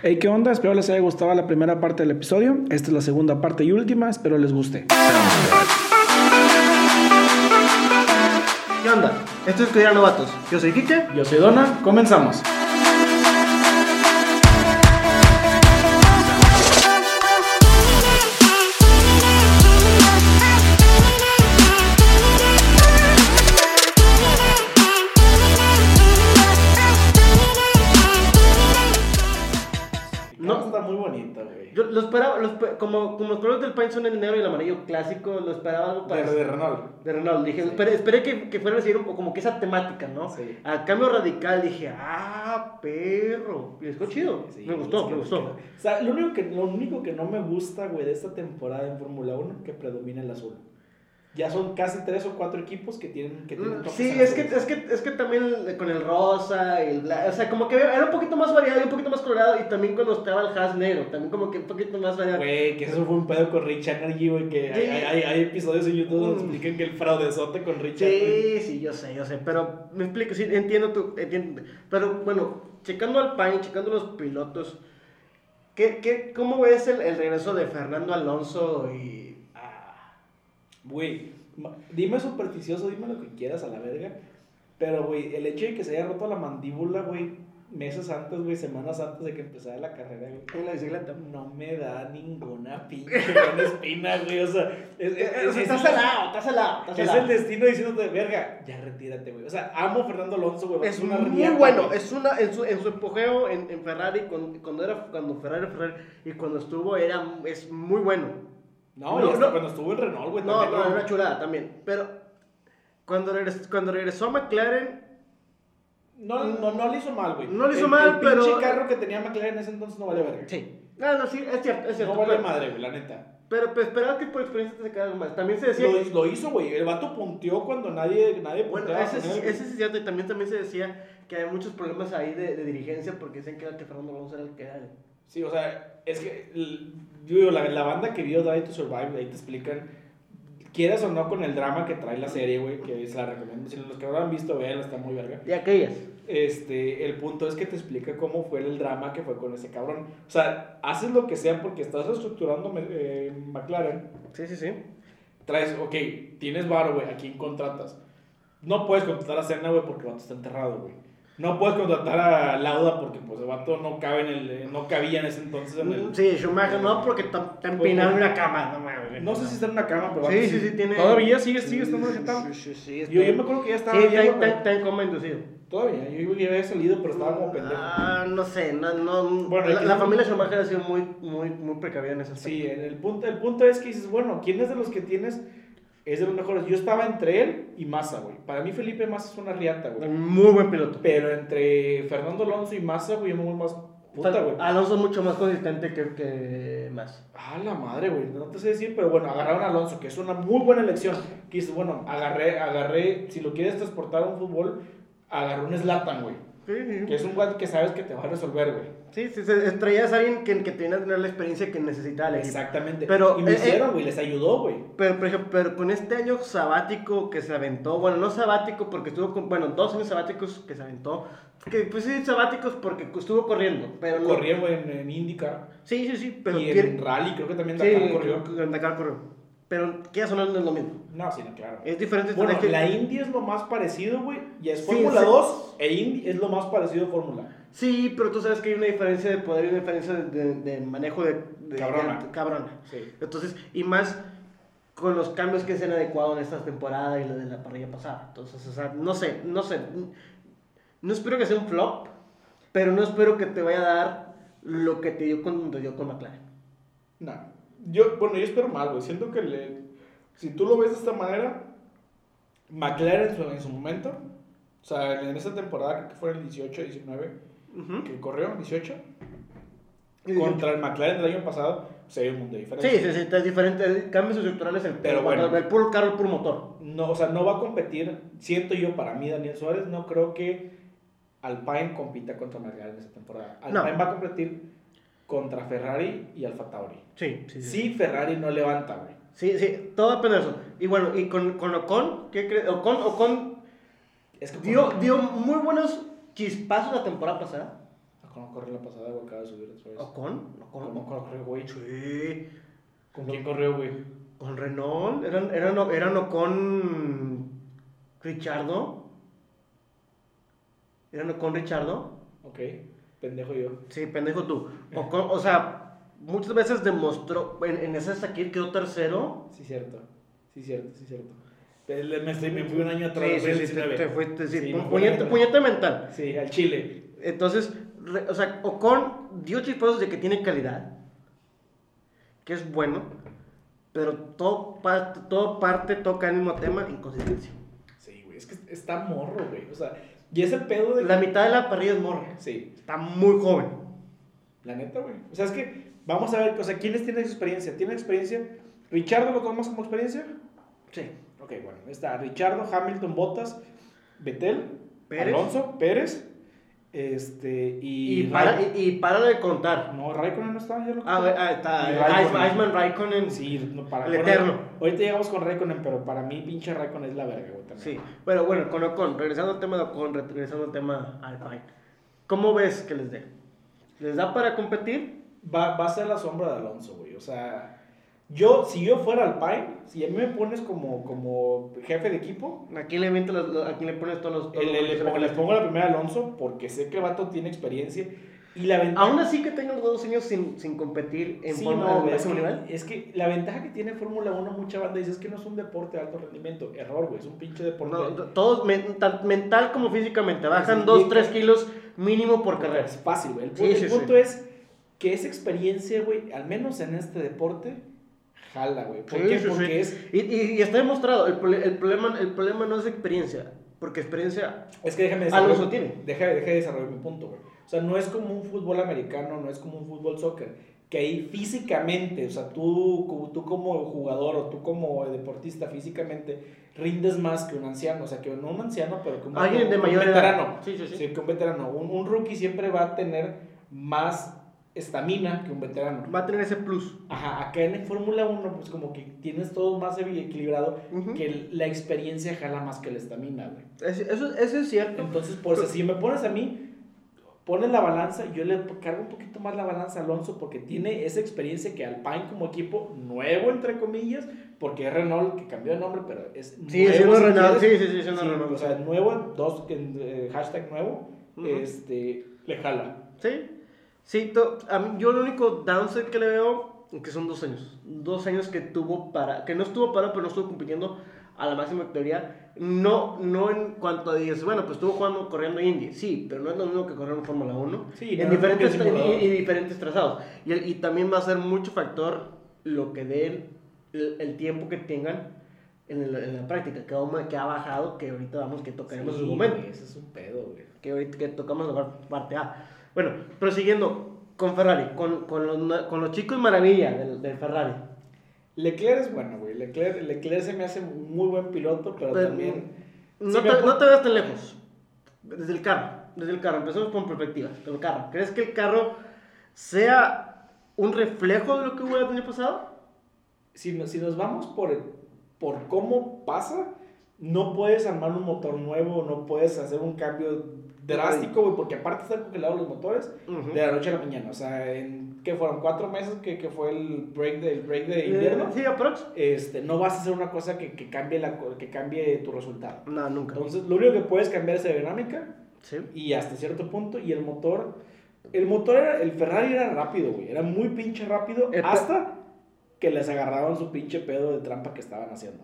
Hey, ¿qué onda? Espero les haya gustado la primera parte del episodio. Esta es la segunda parte y última. Espero les guste. ¿Qué onda? Esto es Cuidar Novatos. Yo soy Kike. Yo soy Dona. Comenzamos. Lo esperaba, lo espe- como, como los colores del paint son el negro y el amarillo clásico, lo esperaba algo De, para de Renault. de Renault. Dije, Sí. esperé, esperé que, que fuera a seguir un poco como que esa temática, ¿no? Sí. Al cambio radical dije, ah, perro. Y les chido. Sí, me gustó, sí, me gustó. O sea, lo único que, lo único que no me gusta, güey, de esta temporada en Fórmula 1, que predomina el azul. Ya son casi tres o cuatro equipos que tienen que tienen Mm, Sí, es que, es, que, es que también con el rosa y el blanco, o sea, como que era un poquito más variado y un poquito más colorado y también cuando estaba el hash negro, también como que un poquito más variado. Güey, que eso fue un pedo con Rich Energy, güey, que hay, Sí. hay, hay- hay episodios en YouTube donde Mm. explican que el fraudezote con Rich. Sí, sí, yo sé, yo sé, pero me explico, sí, entiendo tu, entiendo, pero bueno, checando al Pine, checando los pilotos, ¿qué, qué, ¿cómo ves el, el regreso de Fernando Alonso y... Güey, dime supersticioso, dime lo que quieras a la verga. Pero, güey, el hecho de que se haya roto la mandíbula, güey, meses antes, güey, semanas antes de que empezara la carrera, güey. la bicicleta? No me da ninguna pinche espina, güey. O sea, es, es- es- está es- salado, está salado, está es salado. el destino diciéndote, verga, ya retírate, güey. O sea, amo a Fernando Alonso, güey. Es una muy riata, bueno, güey. es una, en su, en su apogeo en, en Ferrari, cuando, cuando era cuando Ferrari Ferrari y cuando estuvo era, es muy bueno. No, No, no. cuando estuvo en Renault, güey. No, no, era una chulada también, pero cuando regresó, cuando regresó a McLaren, No, no, no le hizo mal, güey. No le hizo El- mal, el pero- pinche carro que tenía McLaren en ese entonces no vale verga. sí, no, no, sí, es cierto, es cierto. No vale pero, madre, güey, la neta. pero, pero esperaba que por experiencia te sacara algo más. También se decía Lo, que- lo hizo, güey. El vato punteó cuando nadie, nadie Bueno, ese, güey. ese es cierto, y también, también se decía que hay muchos problemas ahí de, de dirigencia porque decían que era que Fernando Alonso era el que era el- Sí, o sea, es que, yo digo, la, la banda que vio Drive to Survive, ahí te explican, quieras o no con el drama que trae la serie, güey, que se la recomiendo. Si los que no lo han visto, vean, está muy verga. de aquellas. Este, el punto es que te explica cómo fue el drama que fue con ese cabrón. O sea, haces lo que sea porque estás reestructurando eh, McLaren. Sí, sí, sí. Traes, ok, tienes varo, güey, ¿a quién contratas? No puedes contratar a Senna, güey, porque el vato está enterrado, güey. No puedes contratar a Lauda porque, pues, el vato no cabe en el, eh, no cabía en ese entonces en el... Sí, Schumacher no, porque está está empinado en una cama, no mames. No sé si está en una cama, pero... Sí, sí, sí, tiene. Todavía sigue, sigue estando sentado. Sí, sí, Yo, yo me acuerdo que ya estaba Sí, está, en coma inducido. Todavía, yo ya había salido, pero estaba como pendejo. Ah, no sé, no, no. Bueno, la familia Schumacher ha sido muy, muy, muy precavida en ese aspecto. Sí, el punto, el punto es que dices, bueno, ¿quién es de los que tienes? Es de los mejores. Yo estaba entre él y Massa, güey. Para mí Felipe Massa es una riata, güey. Muy buen piloto. Pero entre Fernando Alonso y Massa, güey, yo me voy más puta, güey. Alonso es mucho más consistente que, que más. Ah, la madre, güey. No te sé decir, pero bueno, agarraron a Alonso, que es una muy buena elección. Que dices, bueno, agarré, agarré, si lo quieres transportar a un fútbol, agarré un Slatan, güey. Sí, sí. Que es un güey que sabes que te va a resolver, güey. Sí, sí, se traías a alguien que, que tenía que tener la experiencia que necesitaba el equipo. Exactamente. Pero, y lo eh, hicieron, güey, les ayudó, güey. Pero, por ejemplo, pero con este año sabático que se aventó, bueno, no sabático porque estuvo con, bueno, dos años sabáticos que se aventó, que pues sí, sabáticos porque estuvo corriendo, pero no. En, en IndyCar. Sí, sí, sí, pero y quiere- en Rally, creo que también sí, Dakar corrió. en Dakar corrió. Pero que eso no es lo mismo. No, sí, no, claro. Es diferente Bueno, la Indy es lo más parecido, güey. Ya es Sí, Fórmula sí. 2 e Indy es lo más parecido a Fórmula. Sí, pero tú sabes que hay una diferencia de poder y una diferencia de, de- de manejo de, de- Cabrona. cabrona. Sí. Entonces, y más con los cambios que se han adecuado en esta temporada y la de la parrilla pasada. Entonces, o sea, no sé, no sé. No espero que sea un flop, pero no espero que te vaya a dar lo que te dio con, te dio con McLaren. No. Yo, bueno, yo espero mal, güey. Siento que le, si tú lo ves de esta manera, McLaren en su, en su momento, o sea, en esa temporada creo que fue el 18, 19, que corrió, 18, contra el McLaren del año pasado, se hay un mundo diferente. Sí, sí, sí, es diferente. Cambios estructurales, el, Pero bueno. el puro carro, el puro motor. No, o sea, no va a competir, siento yo, para mí, Daniel Suárez, no creo que Alpine compita contra McLaren en esa temporada. No. Alpine va a competir contra Ferrari y Alfa Tauri. Sí, sí, sí. Sí, Ferrari no levanta, güey. Sí, sí, todo depende de eso. Y bueno, y con, con Ocon, ¿qué crees? Ocon, Ocon Es que dio, dio muy buenos chispazos la temporada pasada. Ocon no corrió la pasada, güey, acaba de subir otra vez. ¿Ocon? ¿Cómo ¿Ocon? corrió, güey? Sí. ¿Con quién corrió, güey? Con Renault. Eran, eran, eran Ocon. Richardo. Eran Ocon Richardo. Ok, pendejo yo. Sí, pendejo tú. Ocon, o sea, muchas veces demostró. En, en ese Sakir quedó tercero. Sí, cierto. Sí, cierto, sí, cierto. Me, fui un año atrás. Sí, sí, el sí, te, 19. te fuiste, sí, Sí, pu- puñete, puñete mental. Sí, al Chile. Entonces, re- o sea, Ocon dio chispazos de que tiene calidad, que es bueno, pero todo, todo parte, toca el mismo tema, inconsistencia. Sí, güey, es que está morro, güey. O sea, y ese pedo de. La mitad de la parrilla es morro. Sí, Está muy joven. la neta, güey. O sea, es que vamos a ver, o sea, ¿quiénes tienen experiencia? ¿Tienen experiencia? ¿Richardo lo tomas como experiencia? Sí. Ok, bueno, está Richardo, Hamilton, Bottas, Betel, Pérez. Alonso, Pérez, este, y... Y, para, Ra- y, y para de contar. No, Raikkonen no está, ya lo Ah, ah, está. Eh, Raikkonen. Iceman, Raikkonen. Sí, no, para... El bueno, eterno. Ahorita llegamos con Raikkonen, pero para mí pinche Raikkonen es la verga, güey, también. Sí. Bueno, bueno, con Ocon, regresando al tema de Ocon, regresando al tema Alpine. ¿Cómo ves que les dé? ¿Les da para competir? Va, va a ser la sombra de Alonso, güey, o sea... Yo, si yo fuera Alpine, si a mí me pones como, como jefe de equipo, ¿A quién le, los- los- a quién le pones todos los... todos le, los le- pongo, les pongo la primera a Alonso porque sé que el vato tiene experiencia y la ventaja... Aún así que tengan dos años sin, sin competir en Sí, forma no, de güey, es, que, es que la ventaja que tiene Fórmula 1, mucha banda dice es que no es un deporte de alto rendimiento. Error, güey, es un pinche deporte. No, todos, men- tan mental como físicamente, bajan Sí, 2, sí, 3 sí. kilos mínimo por carrera. es fácil, güey. El, Sí, el punto es que esa experiencia, güey, al menos en este deporte, jala, güey. ¿Por Sí, qué? sí, Porque sí. es. Y, y- y está demostrado, el, el problema, el problema no es experiencia, porque experiencia Es que déjame desarrollar. tiene. Deja, deja de desarrollar mi punto, güey. O sea, no es como un fútbol americano, no es como un fútbol soccer. Que ahí físicamente, o sea, tú, tú como jugador o tú como deportista físicamente rindes más que un anciano. O sea, que no un anciano, pero como Alguien de un mayor edad. veterano. Sí, sí, sí. Sí, que un veterano. Un, un rookie siempre va a tener más estamina que un veterano. va a tener ese plus. Ajá, acá en Fórmula 1, pues como que tienes todo más equilibrado, que la experiencia jala más que la estamina, güey. Es- eso, eso es cierto. Entonces, por eso, si me pones a mí, pones la balanza, yo le cargo un poquito más la balanza a Alonso porque tiene esa experiencia que Alpine como equipo nuevo, entre comillas, porque es Renault, que cambió de nombre, pero es Sí, nuevo, si Renault, quieres. sí, sí, sí, siendo Sí, Renault. O sea, nuevo, dos, eh, hashtag nuevo, este, le jala. Sí, sí, a mí, yo lo único downside que le veo, que son dos años. Dos años que tuvo para, que no estuvo para, pero no estuvo compitiendo a la máxima victoria. No, no en cuanto a dices, bueno, pues estuvo jugando, corriendo Indy, sí, pero no es lo mismo que correr en Fórmula 1. Sí, no en es diferentes, y, y diferentes trazados. Y, y también va a ser mucho factor lo que den el, el tiempo que tengan en, el- en la práctica, que, ha- que ha bajado, que ahorita vamos que tocaremos en Sí, su momento Ese es un pedo, güey. que ahorita que tocamos la par- parte A. Bueno, prosiguiendo con Ferrari, con, con, los, con los chicos maravilla del, del Ferrari. Leclerc es bueno, güey. Leclerc, Leclerc se me hace muy buen piloto, pero, Pero, también. No, Sí, te, pon- no te veas tan lejos. Desde el carro, desde el carro, empezamos con perspectivas. El carro. ¿Crees que el carro sea un reflejo de lo que hubo el año pasado? si, nos- si nos vamos por, el- por cómo pasa, no puedes armar un motor nuevo, no puedes hacer un cambio drástico, güey, porque aparte están congelados los motores Ujú. de la noche a la mañana. O sea, en, ¿qué fueron? ¿Cuatro meses que, que fue el break de, el break de invierno? Eh, Sí, aprox. Este, no vas a hacer una cosa que, que, cambie la, que cambie tu resultado. No, nunca. Entonces, lo único que puedes cambiar es la dinámica Sí. y hasta cierto punto, y el motor, el motor era, el Ferrari era rápido, güey, era muy pinche rápido, El pe- hasta que les agarraban su pinche pedo de trampa que estaban haciendo.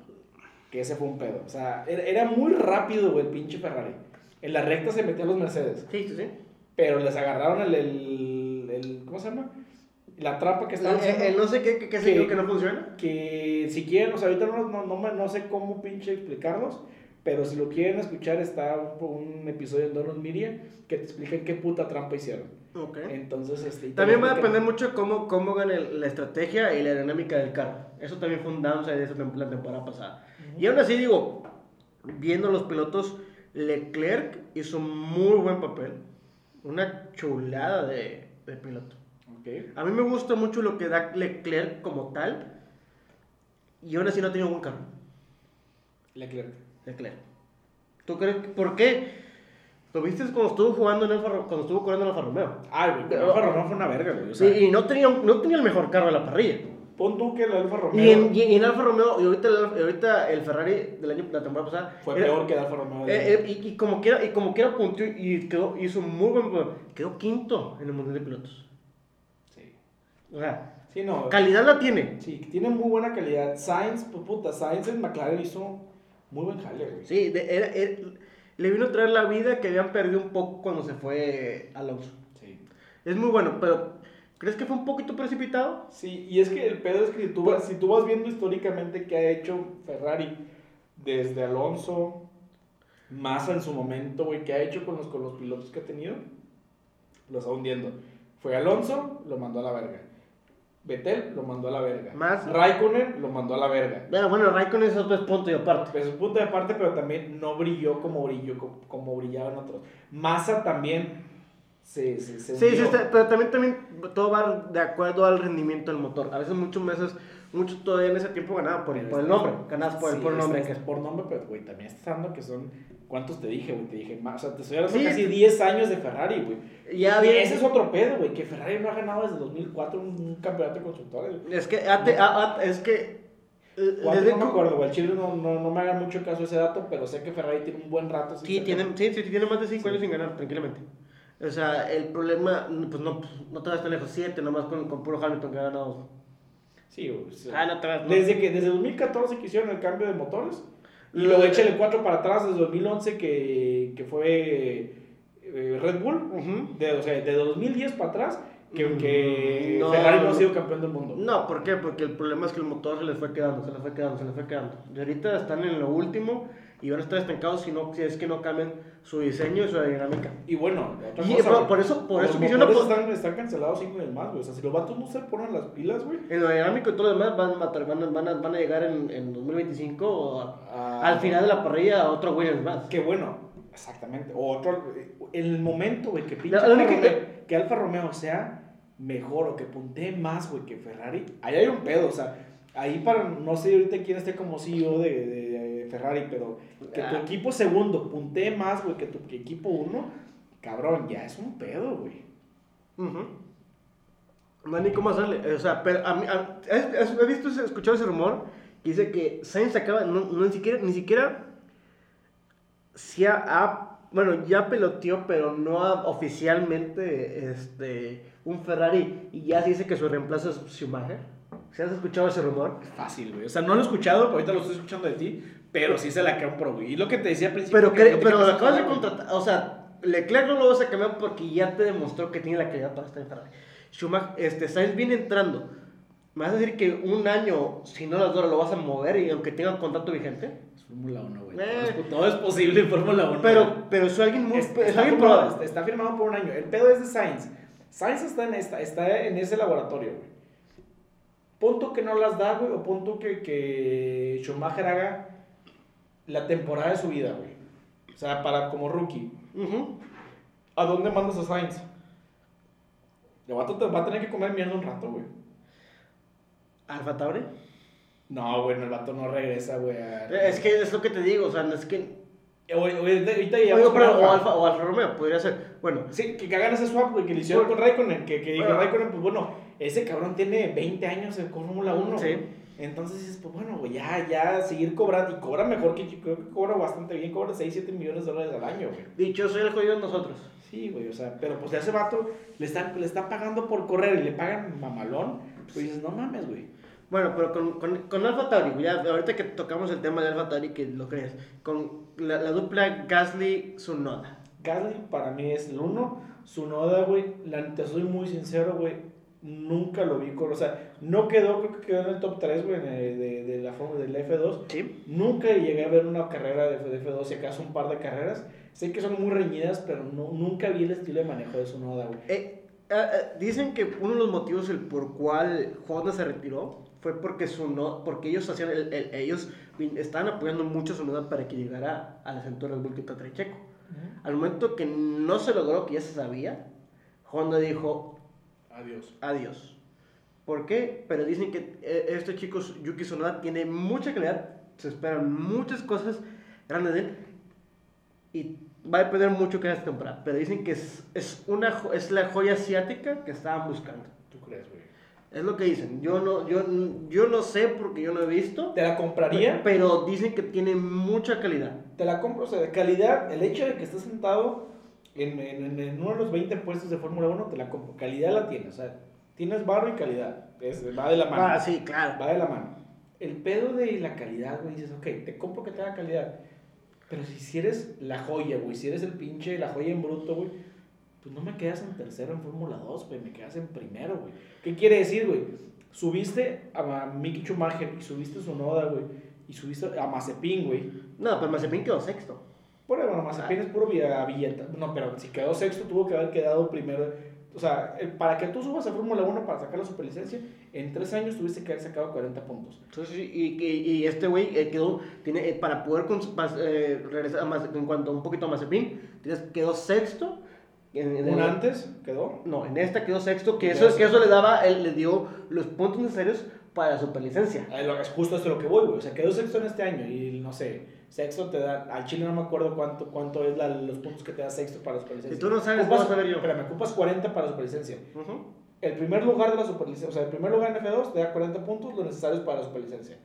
Que ese fue un pedo. O sea, era, era muy rápido, güey, el pinche Ferrari. En la recta se metían los Mercedes, Sí, sí, sí. pero les agarraron el, el, el- ¿cómo se llama? La trampa que El, estaban haciendo. el- el no sé qué, qué, qué yo que no funciona. que si quieren, o sea, ahorita no, no, no, no sé cómo pinche explicarlos, pero si lo quieren escuchar, está un, un episodio en Donos Media que te explica qué puta trampa hicieron. Ok. Entonces, este, También va a explican. depender mucho de cómo, cómo gane la estrategia y la dinámica del carro. Eso también fue un downside de esa temporada pasada. Y aún así, digo, viendo los pilotos, Leclerc hizo un muy buen papel. Una chulada de, de piloto. A mí me gusta mucho lo que da Leclerc como tal. Y aún así no ha tenido buen carro. Leclerc. Leclerc. ¿Tú crees que- por qué? Lo viste cuando estuvo jugando en Ro- cuando estuvo corriendo en Alfa Romeo. Güey, pero Alfa Romeo fue una verga, güey. O Sí, y no tenía, no tenía el mejor carro de la parrilla. Pon tú que el Alfa Romeo Y en, y en Alfa Romeo, y ahorita, el, ahorita el Ferrari del año, la temporada pasada. fue era- peor que el Alfa Romeo. eh, eh, y, y como quiera, y como quiera puntió y quedó, hizo muy buen. Quedó quinto en el mundial de pilotos. Sí. O sea, Sí, no. calidad la tiene. Sí, tiene muy buena calidad. Sainz, pues puta, Sainz en McLaren hizo muy buen jale, güey. Sí, de- era- era- le vino a traer la vida que habían perdido un poco cuando se fue Alonso. Sí. Es muy bueno, pero ¿crees que fue un poquito precipitado? Sí, y es que el pedo es que tú vas, si tú vas viendo históricamente qué ha hecho Ferrari desde Alonso, Massa en su momento, güey, qué ha hecho con los, con los pilotos que ha tenido, lo está hundiendo. Fue Alonso, lo mandó a la verga. Vettel lo mandó a la verga. Massa. Raikkonen lo mandó a la verga. Bueno, bueno, Raikkonen es otro punto y aparte. Pues un punto de parte, pero también no brilló como brilló, como, como brillaban otros. Massa también se Sí, sí, hundió. está- pero también, también todo va de acuerdo al rendimiento del motor. A veces muchos meses, muchos todavía en ese tiempo ganaban por, por el nombre, ganabas por, el sí, por el nombre. es- es por nombre, pero güey, también estás hablando que son. ¿Cuántos te dije, güey? Te dije más. O sea, te estoy hablando Sí. casi 10 años de Ferrari, güey. Ya y bien- ese es otro pedo, güey. Que Ferrari no ha ganado desde 2004 un, un campeonato de constructores. Es que, ate- a- a- es que... eh, desde No me que- acuerdo, güey. El Chile no, no, no me haga mucho caso ese dato, pero sé que Ferrari tiene un buen rato. sin Sí, ser tiene, sí, sí, tiene más de 5 Sí. años sin ganar, tranquilamente. O sea, el problema, pues no, no te vas tan lejos, 7 nomás con, con puro Hamilton que ha ganado. Sí, güey. sí. Ah, no te vas. no. Desde que desde 2014 que hicieron el cambio de motores y Lo luego de- échale 4 para atrás desde 2011 que, que fue eh, Red Bull, Ujú. de, o sea, de 2010 para atrás que, Mm, que no. Ferrari no ha sido campeón del mundo. No, ¿por qué? Porque el problema es que el motor se les fue quedando, se les fue quedando, se les fue quedando. Y ahorita están en lo último y van a estar estancados si, no, si es que no cambian su diseño y su aerodinámica. Y bueno, otra Y cosa, por- por eso- por los eso motores pon- están, están cancelados 5 años más, güey. O sea, si los vatos no se ponen las pilas, güey. En lo aerodinámico y todo lo demás van, a matar- van, a- van, a, van a llegar en, en 2025 o Ah, al final de la parrilla a otro Williams más. Que bueno, exactamente. O otro, en el momento, güey, que pinche La- la Alfa Romeo- que Alfa Romeo sea mejor o que puntee más, güey, que Ferrari, ahí hay un pedo, o sea, ahí para, no sé ahorita quién esté como CEO de, de- de Ferrari, pero que tu Ah. equipo segundo puntee más, güey, que tu que equipo uno, cabrón, ya es un pedo, güey. No hay ni cómo hacerle. O sea, pero a mí, a- ¿has- has- ¿he visto, ese- escuchado ese rumor? Que dice que Sainz acaba, no, no, ni siquiera, ni siquiera, si ha, ha- bueno, ya peloteó, pero no ha oficialmente, este, un Ferrari, y ya se dice que su reemplazo es Schumacher. ¿Se has escuchado ese rumor? Fácil, güey. O sea, no lo he escuchado, ahorita lo estoy escuchando de ti, pero sí se la queda un pro, güey. Y lo que te decía al principio. Pero, que- que pero lo acabas de con- contratar, o sea, Leclerc no lo vas a cambiar porque ya te demostró que tiene la calidad para estar en Ferrari. Schumacher, este, Sainz viene entrando. ¿Me vas a decir que un año, si no las dura, lo vas a mover y aunque tenga contrato vigente? Es Fórmula 1, güey. Eh. Todo, es, posible en Fórmula 1. Pero, pero es alguien muy... Es- es está, alguien firmado, está firmado por un año. El pedo es de Sainz. Sainz está en, esta, está en ese laboratorio, güey. Punto que no las da, güey, o punto que, que Schumacher haga la temporada de su vida, güey. O sea, para como rookie. ¿A dónde mandas a Sainz? El vato te va a tener que comer mierda un rato, güey. ¿Alfa Tauri? No, güey, el vato no regresa, güey. a- Es que es lo que te digo, o sea, no es que... Oye, oye, ahorita ya Oigo, pero, o, Alfa, o Alfa Romeo, podría ser. Bueno, Sí, que, que hagan ese swap, güey, que le hicieron Bueno. con Raikkonen. Que, que Bueno. Raikkonen, pues bueno, ese cabrón tiene 20 años en Fórmula 1. Sí. güey. Entonces dices, pues bueno, güey, ya, ya, seguir cobrando. Y cobra mejor que yo creo que cobra bastante bien, cobra 6, 7 millones de dólares al año, güey. dicho soy el jodido de nosotros. Sí, güey, o sea, pero pues a ese vato le están, le están pagando por correr y le pagan mamalón. Pues dices, no mames, güey. Bueno, pero con, con, con Alfa Tauri, ya ahorita que tocamos el tema de Alfa Tauri, que lo crees, con la, la dupla Gasly-Sunoda. Gasly para mí es el uno. Su noda, güey, la te soy muy sincero, güey. Nunca lo vi con. O sea, no quedó, creo que quedó en el top 3, güey, de, de, de la forma del F2. Sí. Nunca llegué a ver una carrera de, de F2, si acaso un par de carreras. Sé que son muy reñidas, pero no, nunca vi el estilo de manejo de su noda, güey. Eh, eh, eh, dicen que uno de los motivos el por cual Honda se retiró fue porque su no, porque ellos hacían el- el- ellos estaban apoyando mucho a su noda para que llegara a la centura del Bull que está trae Checo. Al momento que no se logró, que ya se sabía, Honda dijo Adiós. adiós. ¿Por qué? Pero dicen que eh, este chico Yuki Tsunoda tiene mucha calidad, se esperan muchas cosas grandes de él y va a depender mucho que esta temporada. Pero dicen que es, es, una, es la joya asiática que estaban buscando. ¿Tú crees, güey? Es lo que dicen. Yo no, yo, yo no sé porque yo no he visto. ¿Te la compraría? Pero dicen que tiene mucha calidad. Te la compro, o sea, de calidad, el hecho de que estés sentado en, en, en uno de los 20 puestos de Fórmula 1, te la compro. Calidad la tienes, o sea, tienes barro y calidad. Es, va de la mano. Ah, sí, claro. Va de la mano. El pedo de la calidad, güey, dices, ok, te compro que tenga calidad. Pero si, si eres la joya, güey, si eres el pinche, la joya en bruto, güey, pues no me quedas en tercero en Fórmula 2, güey, me quedas en primero, güey. ¿Qué quiere decir, güey? Subiste a Mickey Schumacher y subiste a Sonoda, güey, y subiste a Mazepin, güey. No, pero Mazepin quedó sexto. Por bueno, Mazepin es puro billeta. No, pero si quedó sexto, tuvo que haber quedado primero. O sea, para que tú subas a Fórmula 1 para sacar la superlicencia, en tres años tuviste que haber sacado 40 puntos. Entonces, y, y, y este güey eh, quedó, tiene, eh, para poder eh, regresar Maze- en cuanto un poquito a Mazepin, quedó sexto. En, en Un antes quedó. No, en esta quedó sexto, que eso, que eso le daba, él le dio los puntos necesarios para la superlicencia. Ah, lo- Es justo esto lo que voy, güey. O sea, quedó sexto en este año y no sé, sexto te da. Al Chile no me acuerdo cuánto, cuánto es la- los puntos que te da sexto para la superlicencia. Si tú no sabes, Ocupas- ¿cómo saber yo? Espérame, ocupas 40 para la superlicencia. Ujú. El primer lugar de la superlicencia, o sea, el primer lugar en F2 te da 40 puntos, los necesarios para la superlicencia.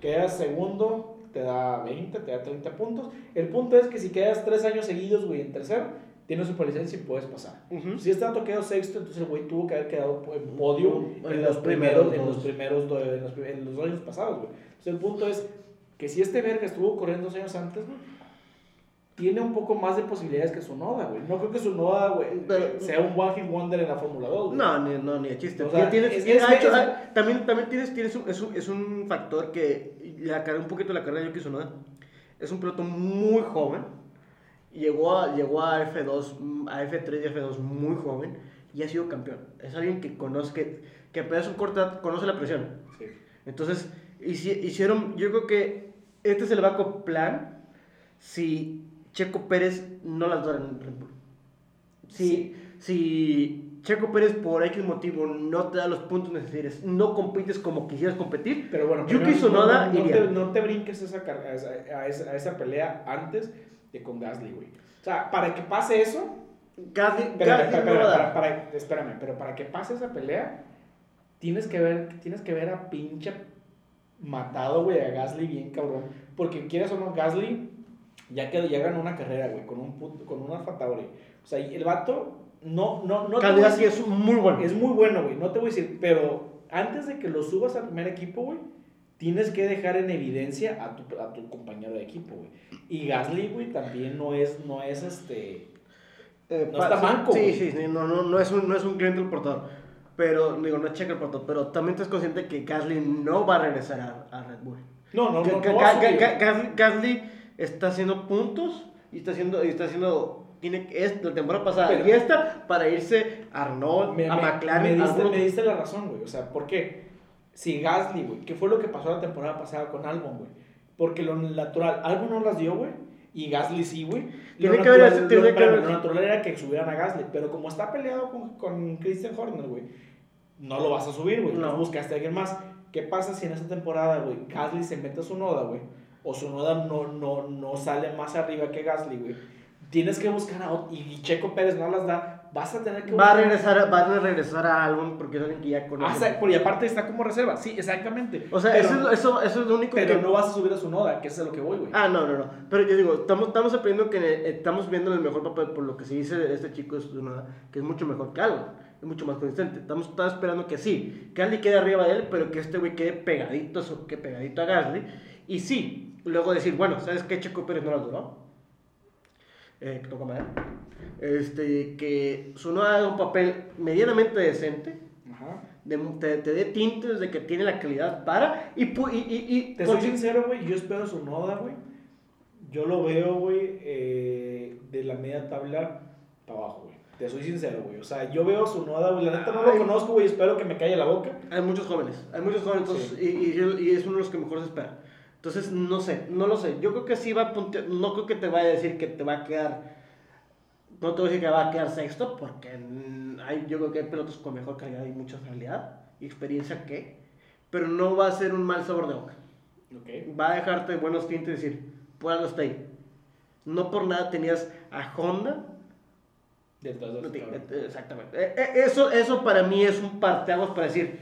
Quedas segundo, te da 20, te da 30 puntos. El punto es que si quedas 3 años seguidos, güey, en tercero, tienes superlicencia y puedes pasar. Ujú. Si este dato quedó sexto, entonces el güey tuvo que haber quedado en podio En en, los los primeros, primeros en los primeros, do- en los, en los dos años pasados, güey. Entonces el punto es que si este verga estuvo corriendo dos años antes, güey, tiene un poco más de posibilidades que su Noda, güey. No creo que su Noda, güey, Pero- sea un one hit wonder en la Fórmula 2, güey. No, ni, no, ni de chiste. O sea, Tienes- es- tienes- es- ah, hecho, es- ah, también, también tienes, tienes un, es, un, es un factor que la carga un poquito la carrera de Yuki Tsunoda. Es un piloto muy joven. Llegó a, llegó a F2, mm, a F3 y F2 muy joven y ha sido campeón. Es alguien que conoce, que, que apenas un corto edad conoce la presión. Sí. Entonces, hicieron, yo creo que este es el backup plan si Checo Pérez no las da en Red Bull. Si, si Checo Pérez por X motivo no te da los puntos necesarios, no compites como quisieras competir, Pero bueno, Yuki pero no- no, iría. te, no te brinques esa, a, esa, a esa- a esa pelea antes de con Gasly, güey. O sea, para que pase eso, Gasly, Espérame, Gasly espérame, no para- para- espérame, pero para que pase esa pelea, tienes que ver, tienes que ver a pinche matado, güey, a Gasly bien cabrón. Porque quieres o no, Gasly ya quedó, ya ganó una carrera, güey, con un puto- con un Alfa Tauri. O sea, y el vato no, no, no Gasly decir- es muy bueno. es muy bueno, güey, no te voy a decir, pero antes de que lo subas al primer equipo, güey, tienes que dejar en evidencia a tu, a tu compañero de equipo, güey. Y Gasly, güey, también no es, no es este... Eh, No está manco, Sí, sí, sí, no, no, no, es un, no es un cliente del portador. Pero, digo, no es checa el portador. Pero también estás consciente que Gasly no va a regresar a, a Red Bull. No, no, no, Gasly, Gasly está haciendo puntos y está haciendo, y está haciendo, tiene es la temporada pasada Pero- y esta para irse a Arnold, me, a me- McLaren, me a diste, me diste la razón, güey. O sea, ¿por qué? Si Gasly, güey, ¿qué fue lo que pasó la temporada pasada con Albon, güey? Porque lo natural, Albon no las dio, güey. Y Gasly sí, güey. Tiene que haber- tiene lo- que natural era que subieran a Gasly. Pero como está peleado con, con Christian Horner, güey, no lo vas a subir, güey. No. No buscaste a alguien más. ¿Qué pasa si en esta temporada, güey, Gasly se mete a su noda, güey? O su noda no, no, no sale más arriba que Gasly, güey. Tienes que buscar a otro. Y Checo Pérez no las da. Vas a tener que va a regresar, va a regresar a Albon porque es alguien que ya Ah, conoce. por- y aparte está como reserva, sí, exactamente. o sea, pero, eso, es- eso, eso es lo único pero que... no vas a subir a su noda, que eso es a lo que voy, güey. Ah, no, no, no. Pero yo digo, estamos, estamos aprendiendo que eh, estamos viendo el mejor papel por lo que se dice de este chico, es una- que es mucho mejor que Albon. Es mucho más consistente. Estamos, estamos esperando que sí, que Gasly quede arriba de él, pero que este güey quede pegadito, que pegadito a Gasly. Y sí, luego decir, bueno, ¿sabes qué? Checo Pérez no la duró. Eh, que toca madera. Este, que Suno haga un papel medianamente decente. Ajá. de- te, te dé tintes de que tiene la calidad para. Y, y, y, y Te soy sincero, güey, yo espero su noda, güey. Yo lo veo, güey, eh, de la media tabla para abajo, güey. Te soy sincero, güey. O sea, yo veo su noda, güey. La neta no lo conozco, güey. Espero que me calle la boca. Hay muchos jóvenes, hay muchos jóvenes entonces, y, y- y es uno de los que mejor se espera. Entonces, no sé, no lo sé. Yo creo que sí va a puntear, no creo que te vaya a decir que te va a quedar, no te voy a decir que va a quedar sexto, porque hay, yo creo que hay pilotos con mejor calidad y mucha realidad y experiencia que, pero no va a ser un mal sabor de boca. Ok. Va a dejarte buenos tintes y decir, por algo está ahí. No por nada tenías a Honda. Detrás de Exactamente. Eh, eh, Eso, eso para mí es un parteaguas para decir,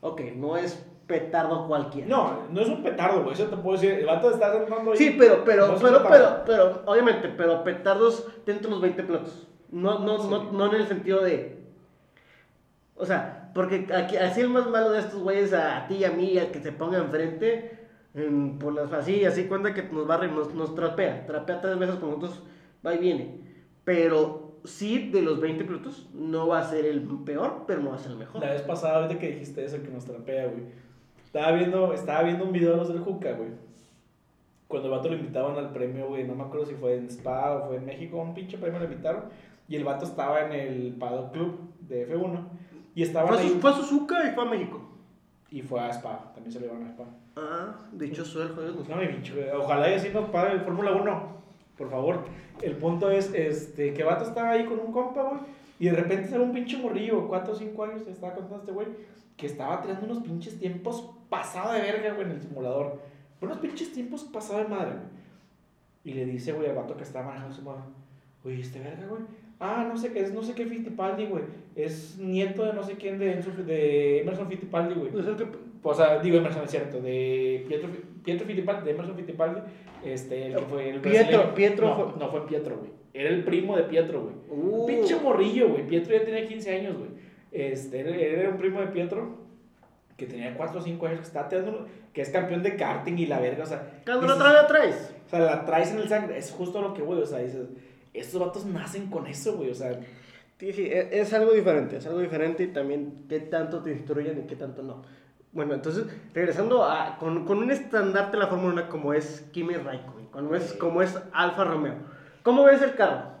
ok, no es petardo cualquiera. No, no es un petardo, güey. Eso te puedo decir. El vato está sentando ahí. Sí, pero, pero, No pero, pero, pero, obviamente, pero petardos dentro de los 20 pilotos. No, no, Sí. no, no en el sentido de. O sea, porque aquí, así el más malo de estos güeyes a, ti y a mí, al que se ponga enfrente, en- por las así, así cuenta que nos barre, nos, nos trapea. Trapea tres veces con nosotros, va y viene. Pero sí, de los 20 pilotos, no va a ser el peor, pero no va a ser el mejor. La vez pasada, ahorita que dijiste eso, que nos trapea, güey. Estaba viendo, estaba viendo un video de los del Juca, güey. Cuando el vato lo invitaban al premio, güey. No me acuerdo si fue en Spa o fue en México. Un pinche premio lo invitaron. Y el vato estaba en el Paddock Club de F1. Y estaban Fue, a ahí. Su- fue a Suzuka y fue a México. Y fue a Spa. También se lo llevaron a Spa. Ah, dichoso él, joder. No, mi bicho, güey. Ojalá y así nos pague el Fórmula 1. Por favor. El punto es este, que Vato estaba ahí con un compa, güey. Y de repente sale un pinche morrillo, 4 o 5 años, te estaba contando este güey, que estaba tirando unos pinches tiempos pasado de verga, güey, en el simulador. Unos pinches tiempos pasado de madre, güey. Y le dice, güey, al vato que estaba manejando su moto, güey, este verga, güey. Ah, no sé qué, es no sé qué Fittipaldi, güey. Es nieto de no sé quién de, de Emerson Fittipaldi, güey. Es que- O sea, digo Emerson, es cierto, de Pietro, Pietro Fittipaldi, de Emerson Fittipaldi, este, el que fue el Pietro. Pietro no, fue- no fue Pietro, güey. Era el primo de Pietro, güey. Uh. Pinche morrillo, güey. Pietro ya tenía 15 años, güey. Este, era un primo de Pietro que tenía 4 o 5 años, que está tirando, que es campeón de karting y la verga, o sea. Cuando lo dices- trae atrás. O sea, la traes en el sangre, es justo lo que, güey, o sea, dices, estos vatos nacen con eso, güey, o sea, Sí, sí, e- es algo diferente, es algo diferente y también qué tanto te instruyen y qué tanto no. Bueno, entonces, regresando a, con, con un estandarte de la Fórmula 1 como es Kimi Raikkonen, como es, como es Alfa Romeo, ¿cómo ves el carro?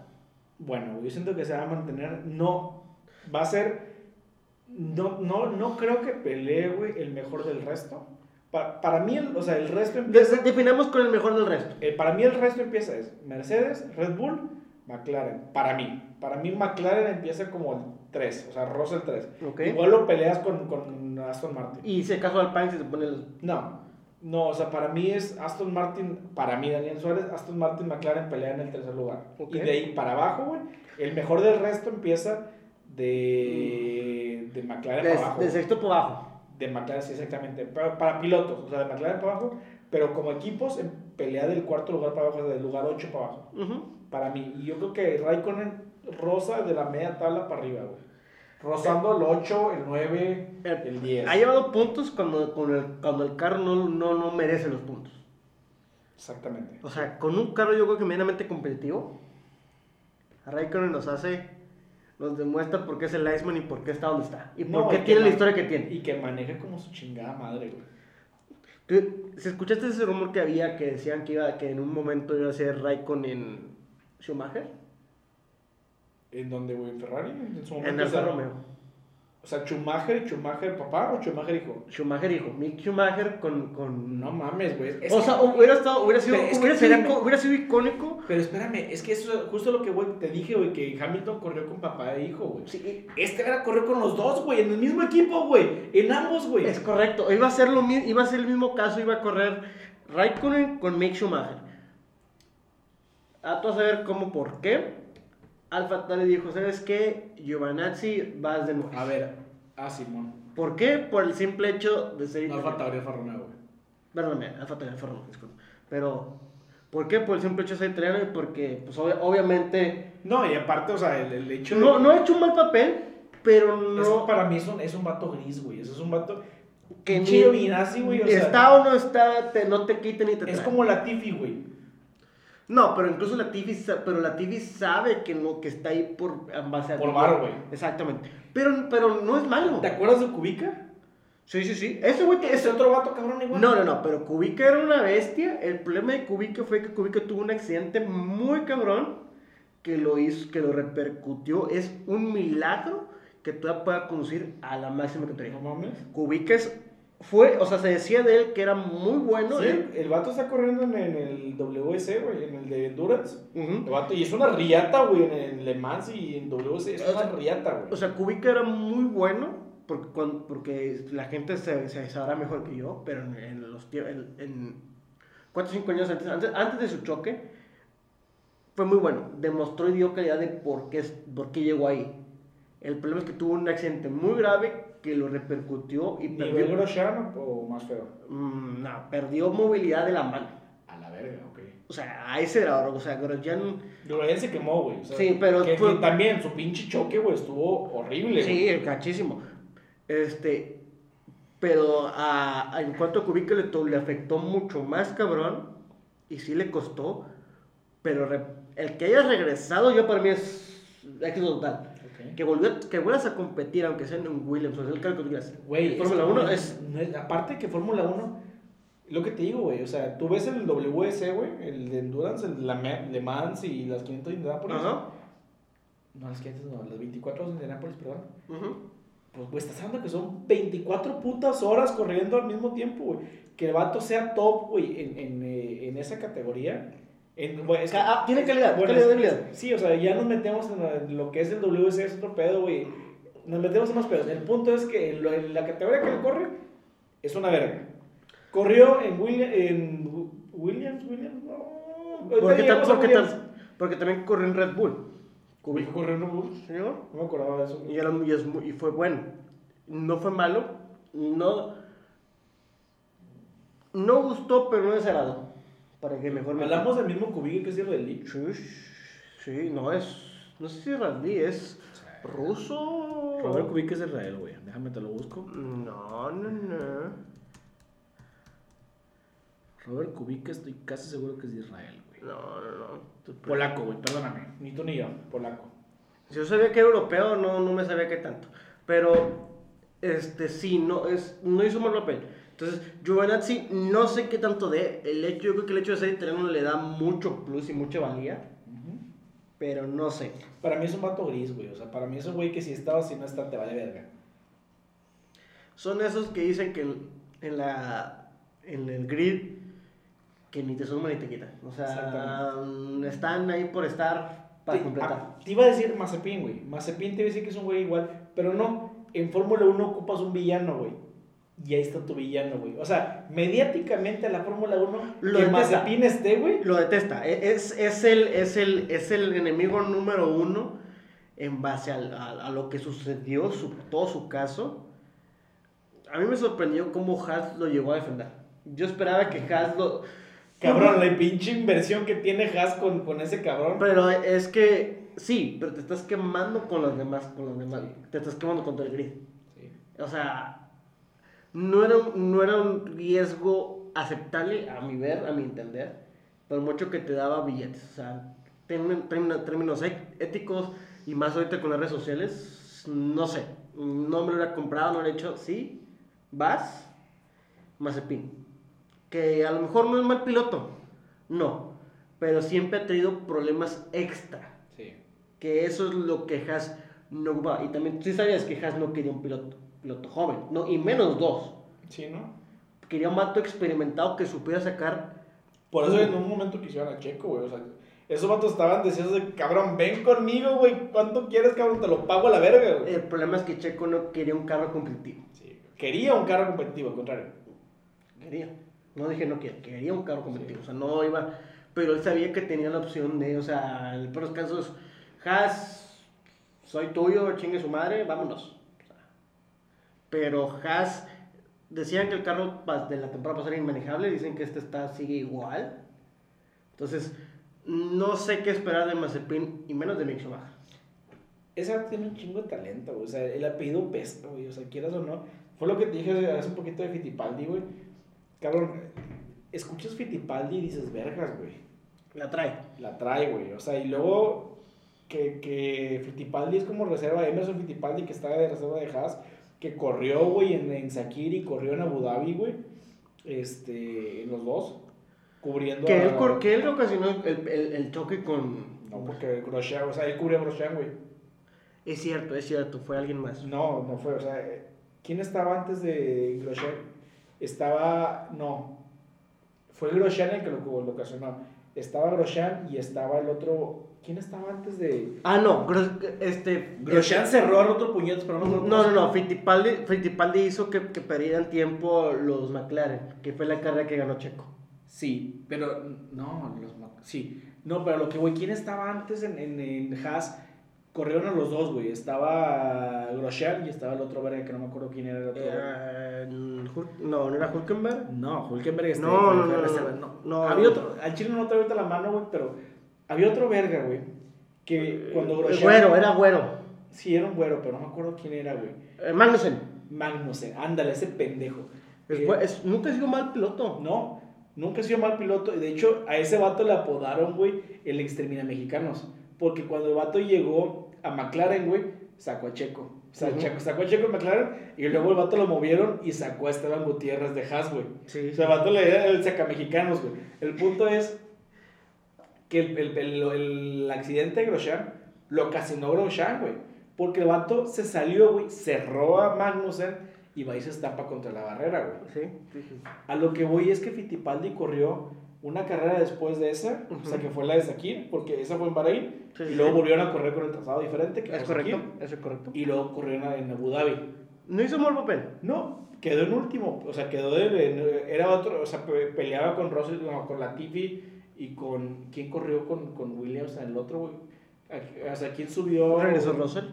Bueno, yo siento que se va a mantener, no, va a ser, no, no, no creo que pelee, güey, el mejor del resto. Pa- para mí, el- o sea, el resto empieza, definamos con el mejor del resto. eh, para mí el resto empieza es Mercedes, Red Bull, McLaren, para mí. Para mí McLaren empieza como el 3, o sea, rosa el 3. Ok. Igual lo peleas con, con Aston Martin. Y si acaso Alpine se pone el... No, no, o sea, para mí es Aston Martin, para mí Daniel Suárez, Aston Martin, McLaren pelean en el tercer lugar. Y de ahí para abajo, güey, el mejor del resto empieza de, de McLaren De, para abajo. de sexto por abajo. De McLaren, sí, exactamente. Para, para pilotos, o sea, de McLaren para abajo, pero como equipos en pelea del cuarto lugar para abajo, del lugar 8 para abajo. Para mí, y yo creo que Raikkonen rosa de la media tabla para arriba, güey. Rozando el 8, el 9, el 10. Ha llevado puntos cuando, con el, cuando el carro no, no, no merece los puntos. Exactamente. O sea, con un carro yo creo que medianamente competitivo, Raikkonen nos hace, nos demuestra por qué es el Iceman y por qué está donde está. Y por No, qué tiene la historia que tiene. Y que maneje como su chingada madre, güey. ¿Tú- ¿Se escuchaste ese rumor que había que decían que iba que en un momento iba a ser Raikkonen Schumacher? ¿En dónde, güey? ¿En Ferrari? En su En momento. Alfa o sea, Romeo. O sea, Schumacher Schumacher papá o Schumacher hijo. Schumacher hijo, Mick Schumacher con... con... No mames, güey. O sea, hubiera, estado, hubiera, sido, es que hubiera, sido, espérame. ico- hubiera sido icónico. Pero espérame, es que eso es justo lo que, güey, te dije, güey, que Hamilton corrió con papá e hijo, güey. Sí, Este era correr con los dos, güey, en el mismo equipo, güey. En ambos, güey. Es correcto, iba a ser lo iba a ser el mismo caso, iba a correr Raikkonen con Mick Schumacher. A tú a saber cómo, por qué. Alfa Tauri dijo, ¿sabes qué? Giovanazzi, vas de nuevo. A ver, ah, Simón. ¿Por qué? Por el simple hecho de ser... No Alfa Tauri, Alfa Romeo, güey. Perdóname, Alfa Tauri, Alfa Romeo, disculpa. Pero, ¿por qué? Por el simple hecho de ser italiano y porque, pues, obvia- obviamente... No, y aparte, o sea, el, el hecho de- No, no ha hecho un mal papel, pero no... para mí es un, es un vato gris, güey. Eso es un vato. Que ni- Giovinazzi, güey. O sea, está o no está, te- no te quiten ni te es traen. como la Tiffy, güey. No, pero incluso la TV, pero la TV sabe que no que está ahí por en base a Por varo, güey. Exactamente. Pero, pero no es malo. ¿Te acuerdas de Kubica? Sí, sí, sí. Ese güey ese otro vato cabrón igual. No, no, no, pero Kubica era una bestia. El problema de Kubica fue que Kubica tuvo un accidente muy cabrón que lo hizo, que lo repercutió. Es un milagro que todavía pueda conducir a la máxima categoría. No mames. Kubica es- fue, o sea, se decía de él que era muy bueno. Sí, él- el vato está corriendo en, en el WC, güey, en el de Endurance. El vato, y es una riata, güey, en, en Le Mans y en WC. Es O una sea, riata, güey. O sea, Kubica era muy bueno porque, cuando- porque la gente se, se sabrá mejor que yo, pero en, en los en, en 4 o 5 años antes, antes, antes de su choque, fue muy bueno. Demostró y dio calidad de por qué, es- por qué llegó ahí. El problema es que tuvo un accidente muy grave que lo repercutió y ¿Nivel perdió, Grosjean o más feo? Mm, no, perdió movilidad de la mano. A la verga, ok. O sea, a ese grado, o sea, Grosjean... Grosjean se quemó, güey. o sea, Sí, pero Que, fue- que también su pinche choque, güey, estuvo horrible. Sí, güey. cachísimo. Este, pero a, a- en cuanto a Kubica le, afectó mucho más, cabrón, y sí le costó, pero re- el que haya regresado yo para mí es éxito total. Ok. Que, volvió, que vuelvas a competir, aunque sea en un Williams, o sea, el carro que quieras. Güey, Fórmula que 1 no es... no es- aparte que Fórmula 1, lo que te digo, güey, o sea, tú ves el WS, güey, el de Endurance, el Le Mans y las 500 de Indianapolis. Ajá. No, las 500 no, las 24 de Indianapolis, perdón. ujú. Pues, güey, estás hablando que son 24 putas horas corriendo al mismo tiempo, güey. Que el vato sea top, güey, en, en, eh, en esa categoría. En, güey, es que- Ca- ah, tiene calidad, Bueno, calidad es- calidad. Sí, o sea, ya nos metemos en lo, que es el WC, es otro pedo, güey. Nos metemos en más pedos. El punto es que lo- en la categoría que él corre es una verga. Corrió en, William, en Wi- Williams, Williams, no. Porque, a porque porque también corrió en Red Bull. Kubica corrió en Red Bull. Señor. No me acordaba de eso. Y, era muy- y es y fue bueno. No fue malo. No. No gustó, pero no desagradó. Para que mejor me. Hablamos del mismo Kubica que es israelí. Sí, sí, no es. No sé si es israelí, es ruso. Robert Kubica es de Israel, güey. Déjame te lo busco. No, no, no. Robert Kubica estoy casi seguro que es de Israel, güey. No, no, no. Polaco, güey, perdóname. Ni tú ni yo, polaco. Si yo sabía que era europeo, no, no me sabía que tanto. Pero, este, sí, no, es, no hizo mal papel. Entonces, Giovinazzi, no sé qué tanto de. El hecho, yo creo que el hecho de ser italiano le da mucho plus y mucha valía. Pero no sé. Para mí es un vato gris, güey. O sea, para mí es un güey que si está o si no está, te vale verga. Son esos que dicen que en, la, en el grid que ni te suman ni te quitan. O sea, están ahí por estar para Te- completar. ah, Te iba a decir Mazepin, güey. Mazepin te iba a decir que es un güey igual. Pero no, en Fórmula 1 ocupas un villano, güey. Y ahí está tu villano, güey. O sea, mediáticamente a la Fórmula 1, Lo que detesta. Mazepin esté, güey. Lo detesta. E- Es, es, el, es, el, es el enemigo número uno en base al- a, a lo que sucedió, su, todo su caso. A mí me sorprendió cómo Haas lo llegó a defender. Yo esperaba que Haas lo... Cabrón, la pinche inversión que tiene Haas con, con ese cabrón. Pero es que sí, pero te estás quemando con los demás, con los demás. Te estás quemando contra el grid. Sí. O sea, no era, un- no era un riesgo aceptable a mi ver, a mi entender, por mucho que te daba billetes. O sea, en términos, términos ec- éticos y más ahorita con las redes sociales, no sé, no me lo hubiera comprado, no lo he hecho. Sí, vas, Mazepin. Que a lo mejor no es mal piloto, no, pero siempre ha tenido problemas extra. Sí. Que eso es lo que Haas no va. Y también, tú sabías que Haas no quería un piloto, piloto joven, no, y menos dos. Sí, ¿no? Quería un mato experimentado que supiera sacar. Por eso en un momento quisieron a Checo, güey. O sea, esos vatos estaban deseosos de, cabrón, ven conmigo, güey. ¿Cuánto quieres, cabrón? Te lo pago a la verga, güey. El problema es que Checo no quería un carro competitivo. Sí. Quería un carro competitivo, al contrario. Quería. No dije no quería, quería un carro competitivo. O sea, no iba. Pero él sabía que tenía la opción de, o sea, en los casos, Haas, soy tuyo, chingue su madre, vámonos. Pero Haas, decían que el carro de la temporada pasada era inmanejable, dicen que este está, sigue igual. Entonces, no sé qué esperar de Mazepin y menos de Mick Schumacher. Vato tiene un chingo de talento, güey. O sea, el apellido pesa, güey. O sea, quieras o no. Fue lo que te dije hace un poquito de Fittipaldi, güey. Cabrón, escuchas Fittipaldi y dices, vergas, güey. La trae. La trae, güey. O sea, y luego que, que Fittipaldi es como reserva, Emerson Fittipaldi que está de reserva de Haas, que corrió, güey, en, en Sakiri, corrió en Abu Dhabi, güey. Este, en los dos, cubriendo Que a- él, cor- que él ocasionó el, el- el choque con... No, porque Grosjean, o sea, él cubrió a Grosjean, güey. Es cierto, es cierto, fue alguien más. No, no fue, o sea, eh, ¿quién estaba antes de Grosjean? Estaba, no, fue Grosjean el que lo, lo ocasionó. Estaba Grosjean y estaba el otro, ¿quién estaba antes de...? Ah, no, este... Grosjean cerró al otro puñetazo, pero no me No, no, no, Fittipaldi, Fittipaldi hizo que, que perdieran tiempo los McLaren, que fue la carrera que ganó Checo. Sí, pero no, los Mac- sí. No, pero lo que, güey, ¿quién estaba antes en, en, en Haas? Corrieron a los dos, güey. Estaba Grosjean y estaba el otro verga que no me acuerdo quién era el otro. Eh, no, no era Hulkenberg. No, Hulkenberg No, ahí, no, no, fue- no, no. no. Había otro, al chile no te ahorita la mano, güey, pero había otro verga, güey. Que cuando Grosjean. Güero, era güero. Sí, era un güero, pero no me acuerdo quién era, güey. Eh, Magnussen. Magnussen, ándale, ese pendejo. Es Eh, bu- es- nunca ha sido mal piloto. No, nunca ha sido mal piloto. De hecho, a ese vato le apodaron, güey, el extermina mexicanos. Porque cuando el vato llegó a McLaren, güey, sacó a Checo. O sea, Ujú. Checo- sacó a Checo en McLaren y luego el vato lo movieron y sacó a Esteban Gutiérrez de Haas, güey. Sí. O sea, el vato le era el sacamexicanos, güey. El punto es que el, el, el- el accidente de Grosjean lo ocasionó Grosjean, güey. Porque el vato se salió, güey, cerró a Magnussen y va y se estampa contra la barrera, güey. Sí, sí, sí. A lo que voy es que Fittipaldi corrió una carrera después de esa, o sea, que fue la de Sakir, porque esa fue en Bahrein, Sí, y luego volvieron a correr con el trazado diferente, que Es correcto, Sakir, eso es correcto. y luego corrieron en Abu Dhabi. No hizo mal papel. No, quedó en último, o sea, quedó de, de- era otro, o sea, pe- peleaba con Russell, no, con Latifi y con, ¿quién corrió con, con Williams el otro, güey? O sea, ¿quién subió? ¿Regresó Russell?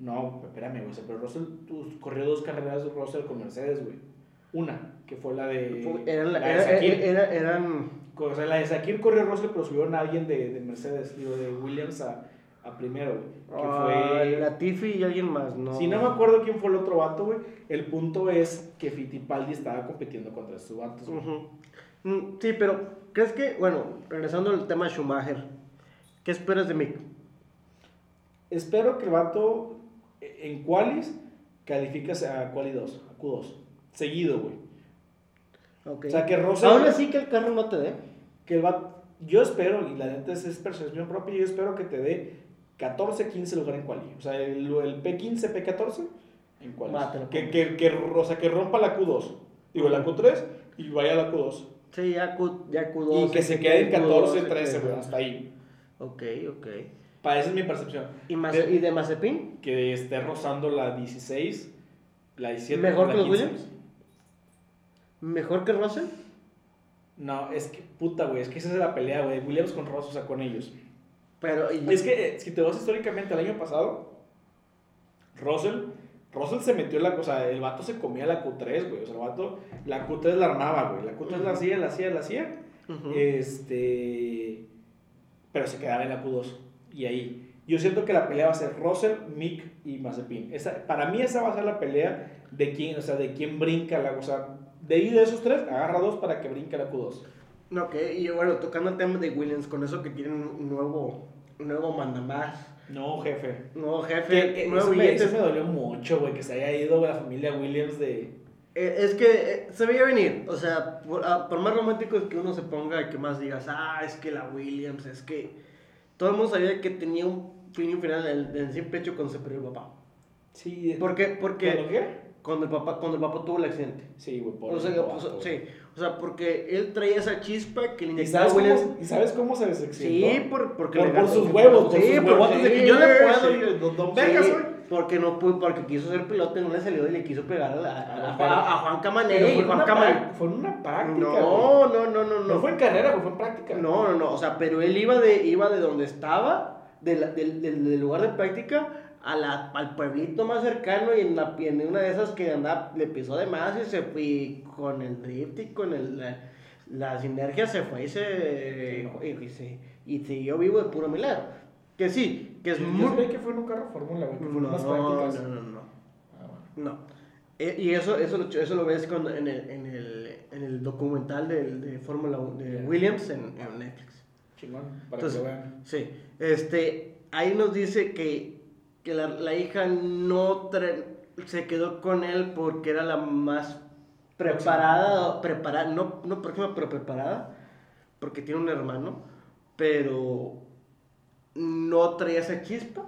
No, espérame, güey, o sea, pero Russell tú- corrió dos carreras de Russell con Mercedes, güey. Una, que fue la de... Eran, la- la de era- Sakir. era- eran O sea, la de Sakir corrió Russell, pero subieron a alguien de, de Mercedes, digo, de Williams a, a primero, güey. Que ah, fue... Latifi y alguien más, ¿no? Si no me acuerdo quién fue el otro vato, güey. El punto es que Fittipaldi estaba compitiendo contra estos vatos. güey. Mm, Sí, pero ¿crees que, bueno, regresando al tema de Schumacher, ¿qué esperas de Mick? Espero que el vato eh, en Qualis califique a Quali 2, a Q2. Seguido, güey. Okay. O sea, que Russell... Aún así que el carro no te dé. Que el vato... Yo espero, y la neta es, es percepción propia, yo espero que te dé 14, 15 lugar en Quali. O sea, el, el P15, P14 en Quali. Que, que, que, o sea, que rompa la Q2. Digo, la Q3 y vaya a la Q2. Sí, ya, Q, ya Q2. Y que se quede en 14, 13, güey, hasta ahí. Ok, ok. Para esa es mi percepción. ¿Y, Maze- De- ¿Y de Mazepin? que esté rozando la 16, la 17. ¿Mejor la que los 15. Williams? ¿Mejor que Russell? No, es que, puta, güey, es que esa es la pelea, güey. Williams con Ross, o sea, con ellos. Pero, y- Es que, eh, si te vas históricamente al año pasado, Russell, Russell se metió en la cosa, el vato se comía la Q3, güey. O sea, el vato, la Q3 la armaba, güey. La Q3 la hacía, la hacía, la hacía. Ujú. Este. Pero se quedaba en la Q2. Y ahí. Yo siento que la pelea va a ser Russell, Mick y Mazepin. Esa, para mí esa va a ser la pelea de quién, o sea, de quién brinca la. O sea, de ahí de esos tres, agarra dos para que brinque la Q2. Ok, y bueno, tocando el tema de Williams, con eso que tienen un nuevo, un nuevo mandamás, No, jefe. Que- jefe, que nuevo eso, me, billete. eso me dolió mucho, güey, que se haya ido la familia Williams de. Eh, Es que eh, se veía venir, o sea, por, ah, por más romántico que uno se ponga y que más digas, ah, es que la Williams, es que todo el mundo sabía que tenía un fin y un final en en el simple hecho cuando se perdió el papá. Sí, ¿Por qué? Porque ¿Cuándo qué? cuando el papá, cuando el papá tuvo el accidente. Sí, güey, por O sea, eso, o sea, vato, sí. O sea, porque él traía esa chispa que le ¿Y inyectaba sabes, Williams. cómo, ¿Y sabes cómo se desexcitó? Sí, por, porque por, le por sus huevos, por sí, sus por- huevotes de que yo le y don, don Sí, soy. porque no porque quiso ser piloto y no le salió y le quiso pegar a, la- a, a- a Juan Camané. Pero y fue, en Juan una Camané. prac- fue en una práctica. No, no, no, no, No no. fue en carrera, fue en práctica. No, no, no, o sea, pero él iba de, iba de donde estaba, de la- del, del- del lugar de práctica, a la, al pueblito más cercano y en, la, en una de esas que andaba, le pisó de más y se fue y con el drift y con el, la, la sinergia se fue y se, y, y se- y siguió vivo de puro milagro. Que sí, que es Yo- muy... Yo que fue en un carro Fórmula, que en unas no, prácticas. no, no, no. Ah, bueno. No. Eh, y eso, eso, lo, eso lo ves cuando, en, el, en, el, en el documental del- de, Fórmula 1 de. Williams en, en Netflix. Chingón, para Entonces, que lo vean. Sí. Este, ahí nos dice que, que la, la hija no se quedó con él porque era la más preparada, preparada, no, no próxima, pero preparada, porque tiene un hermano, pero no traía esa chispa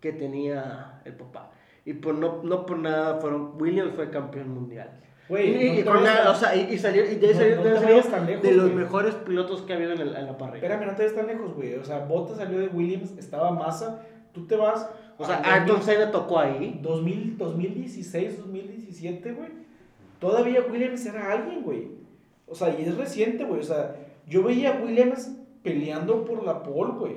que tenía el papá. Y por no, no por nada fueron, Williams fue campeón mundial. Güey, y, no y nada, o sea, y, y salió, y de ahí salió- no de ahí te salió vayas tan lejos, de los mejores pilotos que ha habido en, el- en la parrilla. Espérame, no te ves tan lejos, güey. O sea, Bottas salió de Williams, estaba Massa. Tú te vas. O sea, Ayrton 2000 Senna tocó ahí. 2000, 2016, 2017, güey. Todavía Williams era alguien, güey. O sea, y es reciente, güey. O sea, yo veía a Williams peleando por la pole, güey.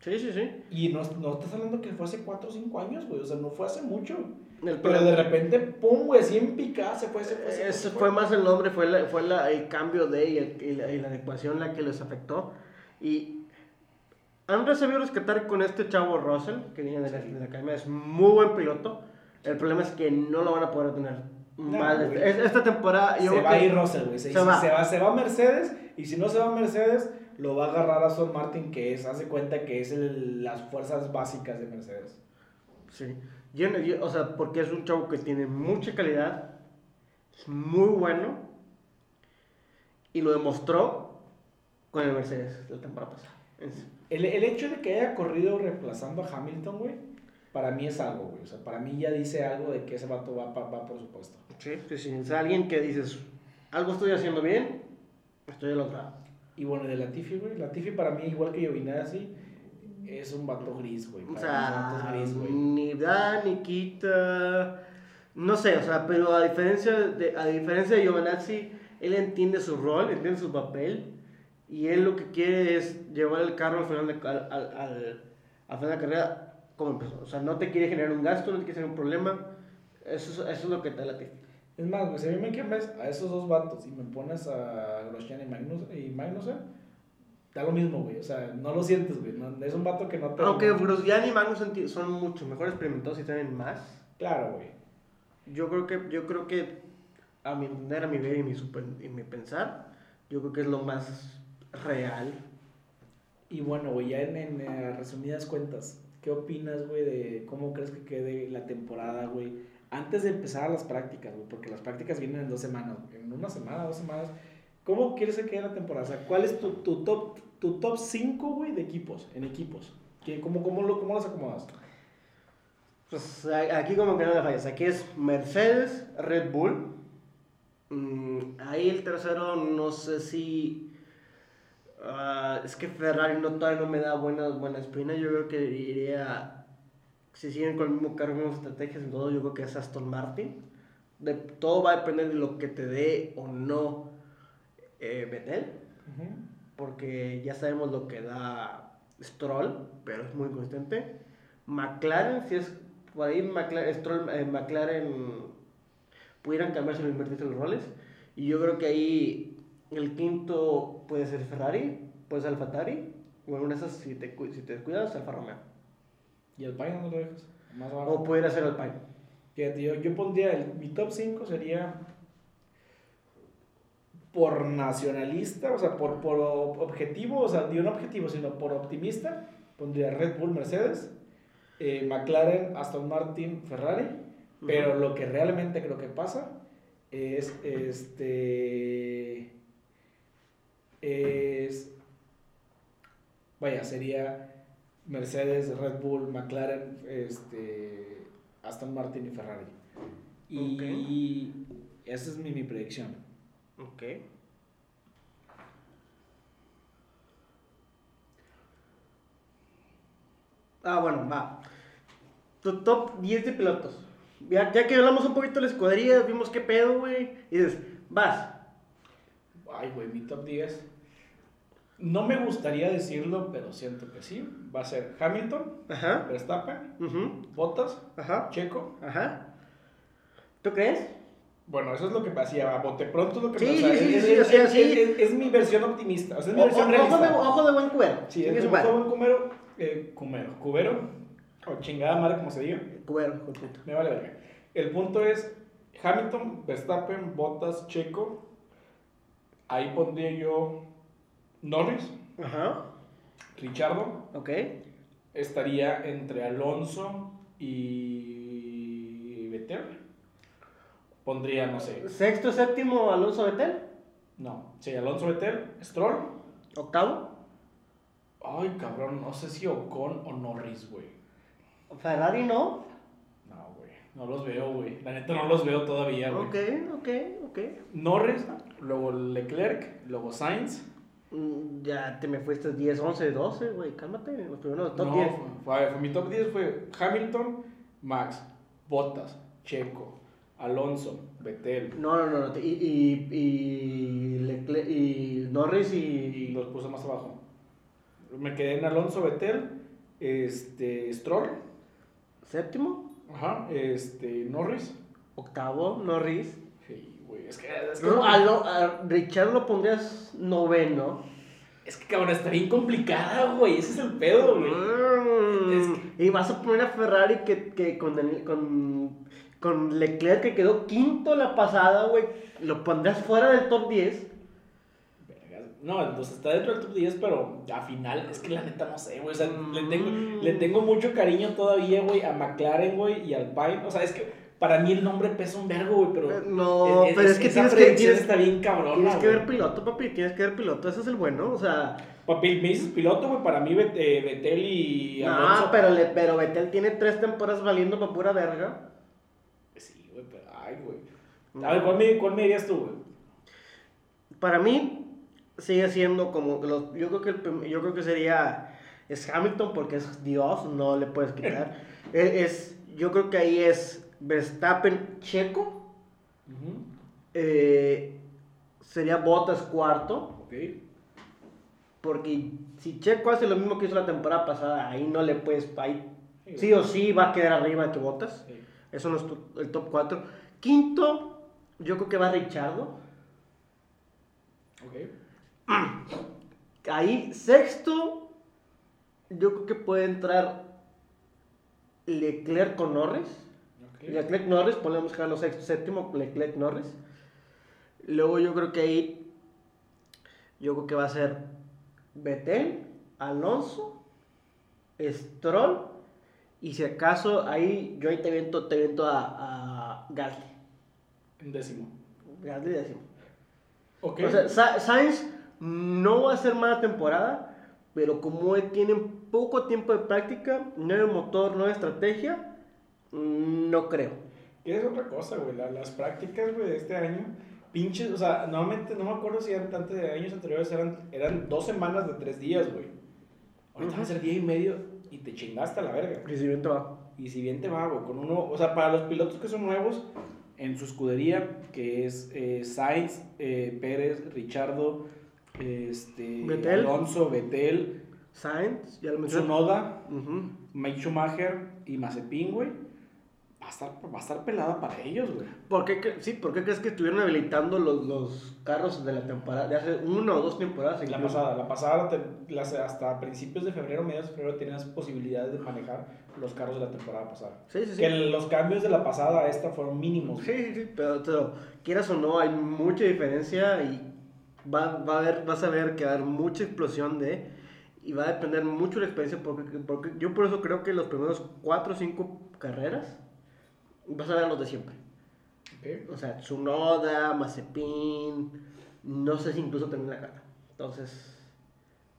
Sí, sí, sí. Y no, no estás hablando que fue hace 4 o 5 años, güey. O sea, no fue hace mucho. El Pero de repente, pum, güey, así en picada se fue, se fue. se fue, fue más el nombre, fue, la- fue la- el cambio de y, el- y la, y la adecuación la que les afectó. Y han sabido rescatar con este chavo Russell, que viene de la, de la academia, es muy buen piloto. El problema es que no lo van a poder tener No, más. güey. Es- esta temporada. yo Se va a ir Russell, güey. Se, se se va. Se, va, a Mercedes. Y si no se va a Mercedes, lo va a agarrar a Aston Martin, que es, hace cuenta que es el- las fuerzas básicas de Mercedes. Sí. Yo yo- o sea, porque es un chavo que tiene mucha calidad, es muy bueno y lo demostró con el Mercedes la temporada pasada. Es- El, el hecho de que haya corrido reemplazando a Hamilton, güey, para mí es algo, güey. O sea, para mí ya dice algo de que ese vato va, pa- va por supuesto. Sí, sí, sí. Es alguien que dices, algo estoy haciendo bien, estoy del otro lado. Y bueno, de Latifi, güey. Latifi para mí, igual que Giovinazzi, es un vato gris, güey. O sea, es gris, güey. ni da ni quita. No sé, o sea, pero a diferencia de, a diferencia de Giovanazzi, él entiende su rol, entiende su papel. Y él lo que quiere es llevar el carro al final de, al, al, al- al final de la carrera como empezó. O sea, no te quiere generar un gasto, no te quiere generar un problema. Eso, es- eso es lo que te late. Es más, güey, si a mí me cambias a esos dos vatos y me pones a Grosjean y, Magnus, y Magnussen, da lo mismo, güey. O sea, no lo sientes, güey. No- es un vato que no te... Aunque Grosjean y Magnussen son mucho mejor experimentados y tienen más. Claro, güey. Yo creo que, yo creo que a mi entender, a mi ver y mi, super- y mi pensar, yo creo que es lo más real. Y bueno, güey, ya en, en, resumidas cuentas, ¿qué opinas, güey, de cómo crees que quede la temporada, güey? Antes de empezar las prácticas, güey, porque las prácticas vienen en dos semanas, en una semana, dos semanas. ¿Cómo quieres que quede la temporada? O sea, ¿cuál es tu, tu top tu top 5, güey, de equipos, en equipos? ¿Qué, cómo, cómo, lo, ¿Cómo los acomodas? Pues aquí como que no le fallas. Aquí es Mercedes, Red Bull. Mm, ahí el tercero no sé si... ah, es que Ferrari no, todavía no me da buenas, buenas espinas. Yo creo que iría... Si siguen con el mismo cargo, mismas estrategias y todo, yo creo que es Aston Martin. De, todo va a depender de lo que te dé o no eh, Vettel. porque ya sabemos lo que da Stroll, pero es muy consistente. McLaren, si es por ahí McLaren, Stroll, eh, McLaren pudieran cambiarse o invertirse los roles. Y yo creo que ahí el quinto puede ser Ferrari, puede ser AlphaTauri, o en una de esas, si te, si te descuidas, Alfa Romeo. ¿Y el Pine no lo dejas? Más. O pudiera ser Alpine. Fíjate, yo, yo pondría, el, mi top 5 sería por nacionalista, o sea, por, por objetivo, o sea, ni un objetivo, sino por optimista, pondría Red Bull, Mercedes, eh, McLaren, Aston Martin, Ferrari, pero lo que realmente creo que pasa es, este, es, vaya, sería Mercedes, Red Bull, McLaren, este, Aston Martin y Ferrari. Y esa es mi, mi predicción. Ok. Ah, bueno, va. Tu top 10 de pilotos. Ya, ya que hablamos un poquito de la escuadrilla, vimos qué pedo, güey. Y dices, vas. Ay, güey, mi top 10. No me gustaría decirlo, pero siento que sí. Va a ser Hamilton, Ajá. Verstappen, ujú, Bottas, Ajá. Checo. Ajá. ¿Tú crees? Bueno, eso es lo que hacía. A bote pronto es lo que Sí, pasa. sí, sí, es, sí, es- o sea, es- sí. es- es mi versión optimista. O sea, es mi O- versión realista. ojo, de, ojo de buen cuero. Sí, es mi madre. buen cumero. Eh, cumero. Cubero. O chingada madre, como se diga. Cubero, de puta. Me vale verga. El punto es Hamilton, Verstappen, Bottas, Checo. Ahí pondría yo Norris, Ajá. Richardo. Ok. Estaría entre Alonso y Vettel. Pondría, no sé. Sexto, séptimo, Alonso Betel. No, sí, Alonso Vettel, Stroll. Octavo. Ay, cabrón, no sé si Ocon o Norris, güey. Ferrari no. No. No los veo, güey. La neta no los veo todavía, güey. Ok, ok, ok. Norris, luego Leclerc, luego Sainz. Mm, Ya te me fuiste 10, 11, 12, güey. Cálmate. Los primeros top no, 10. fue, fue- mi top 10 fue Hamilton, Max, Bottas, Checo, Alonso, Vettel. No, no, no. te- Y, y, y, Leclerc- y Norris Y y. los puse más abajo. Me quedé en Alonso Betel, este, Stroll, Séptimo, ajá, este, Norris. octavo, Norris. Sí, güey, es que, es que, No, a, lo- a Richard lo pondrías noveno. es que cabrón, está bien complicada, güey, ese es el pedo, güey. Mm, Y vas a poner a Ferrari que, que con, Daniel- con, con Leclerc que quedó quinto la pasada, güey. Lo pondrías fuera del top 10. No, pues está dentro del top 10, pero a final, es que la neta no sé, güey. O sea, le, tengo, Mm. le tengo mucho cariño todavía, güey, a McLaren, güey, y al Pine. O sea, es que para mí el nombre pesa un vergo, güey, pero. No, pero es que esa tienes que, tienes, está bien cabrona. tienes que güey. ver piloto, papi. Tienes que ver piloto. Ese es el bueno. O sea, Papi, me dices piloto, güey, para mí Bet- eh, y no, Alonso. pero, le, pero Vettel tiene tres temporadas valiendo para pura verga. Sí, güey, pero. Ay, güey. A ver, ¿cuál me, cuál me dirías tú, güey? Para mí sigue siendo como los, yo creo que el yo creo que sería es Hamilton porque es Dios, no le puedes quitar. es, es- yo creo que ahí es Verstappen Checo, Ujú. eh, sería Bottas cuarto, Ok. porque si Checo hace lo mismo que hizo la temporada pasada, ahí no le puedes ahí sí o sí va a quedar arriba que Bottas. Sí. Eso no es tu- el top 4. Quinto, yo creo que va Richardo. Ok. Ahí, sexto, yo creo que puede entrar Leclerc con Norris. Leclerc Norris, podemos dejarlo sexto, séptimo, Leclerc Norris. Luego yo creo que ahí, yo creo que va a ser Vettel, Alonso, Stroll, y si acaso ahí, yo ahí te viento, te viento a, a Gasly. En décimo. Gasly décimo. Ok. O sea, Sa- Sainz no va a ser mala temporada, pero como él tiene poco tiempo de práctica, nuevo motor, nueva estrategia, mm, no creo. ¿Qué es otra cosa, güey? La- las prácticas, güey, de este año, pinches, o sea, normalmente, no me acuerdo si eran antes de años anteriores, eran, eran dos semanas de tres días, güey. Ahorita va a ser día y medio y te chingaste a la verga. Recibimiento va. Y si bien te va, güey, con uno, o sea, para los pilotos que son nuevos en su escudería, que es eh, Sainz, eh, Pérez, Richardo, este, Vettel. Alonso, Betel, Sainz, ya lo mencioné. Tsunoda, Ujú. Mike Schumacher y Mazepin, güey, va a estar, va a estar pelada para ellos, güey. ¿Por qué, sí, ¿por qué crees que estuvieron habilitando los, los carros de la temporada, de hace una o dos temporadas? La pasada, la pasada, te- las- hasta principios de febrero, mediados de febrero, tenías posibilidades de manejar los carros de la temporada pasada. Sí, sí, sí. Que los cambios de la pasada a esta fueron mínimos. Sí, sí, sí, pero, pero quieras o no, hay mucha diferencia y va, va a haber, vas a ver que va a haber mucha explosión de... Y va a depender mucho de la experiencia, porque, porque yo por eso creo que los primeros 4 o 5 carreras vas a ver los de siempre. Ok. O sea, Tsunoda, Mazepin, no sé si incluso también la gana. Entonces,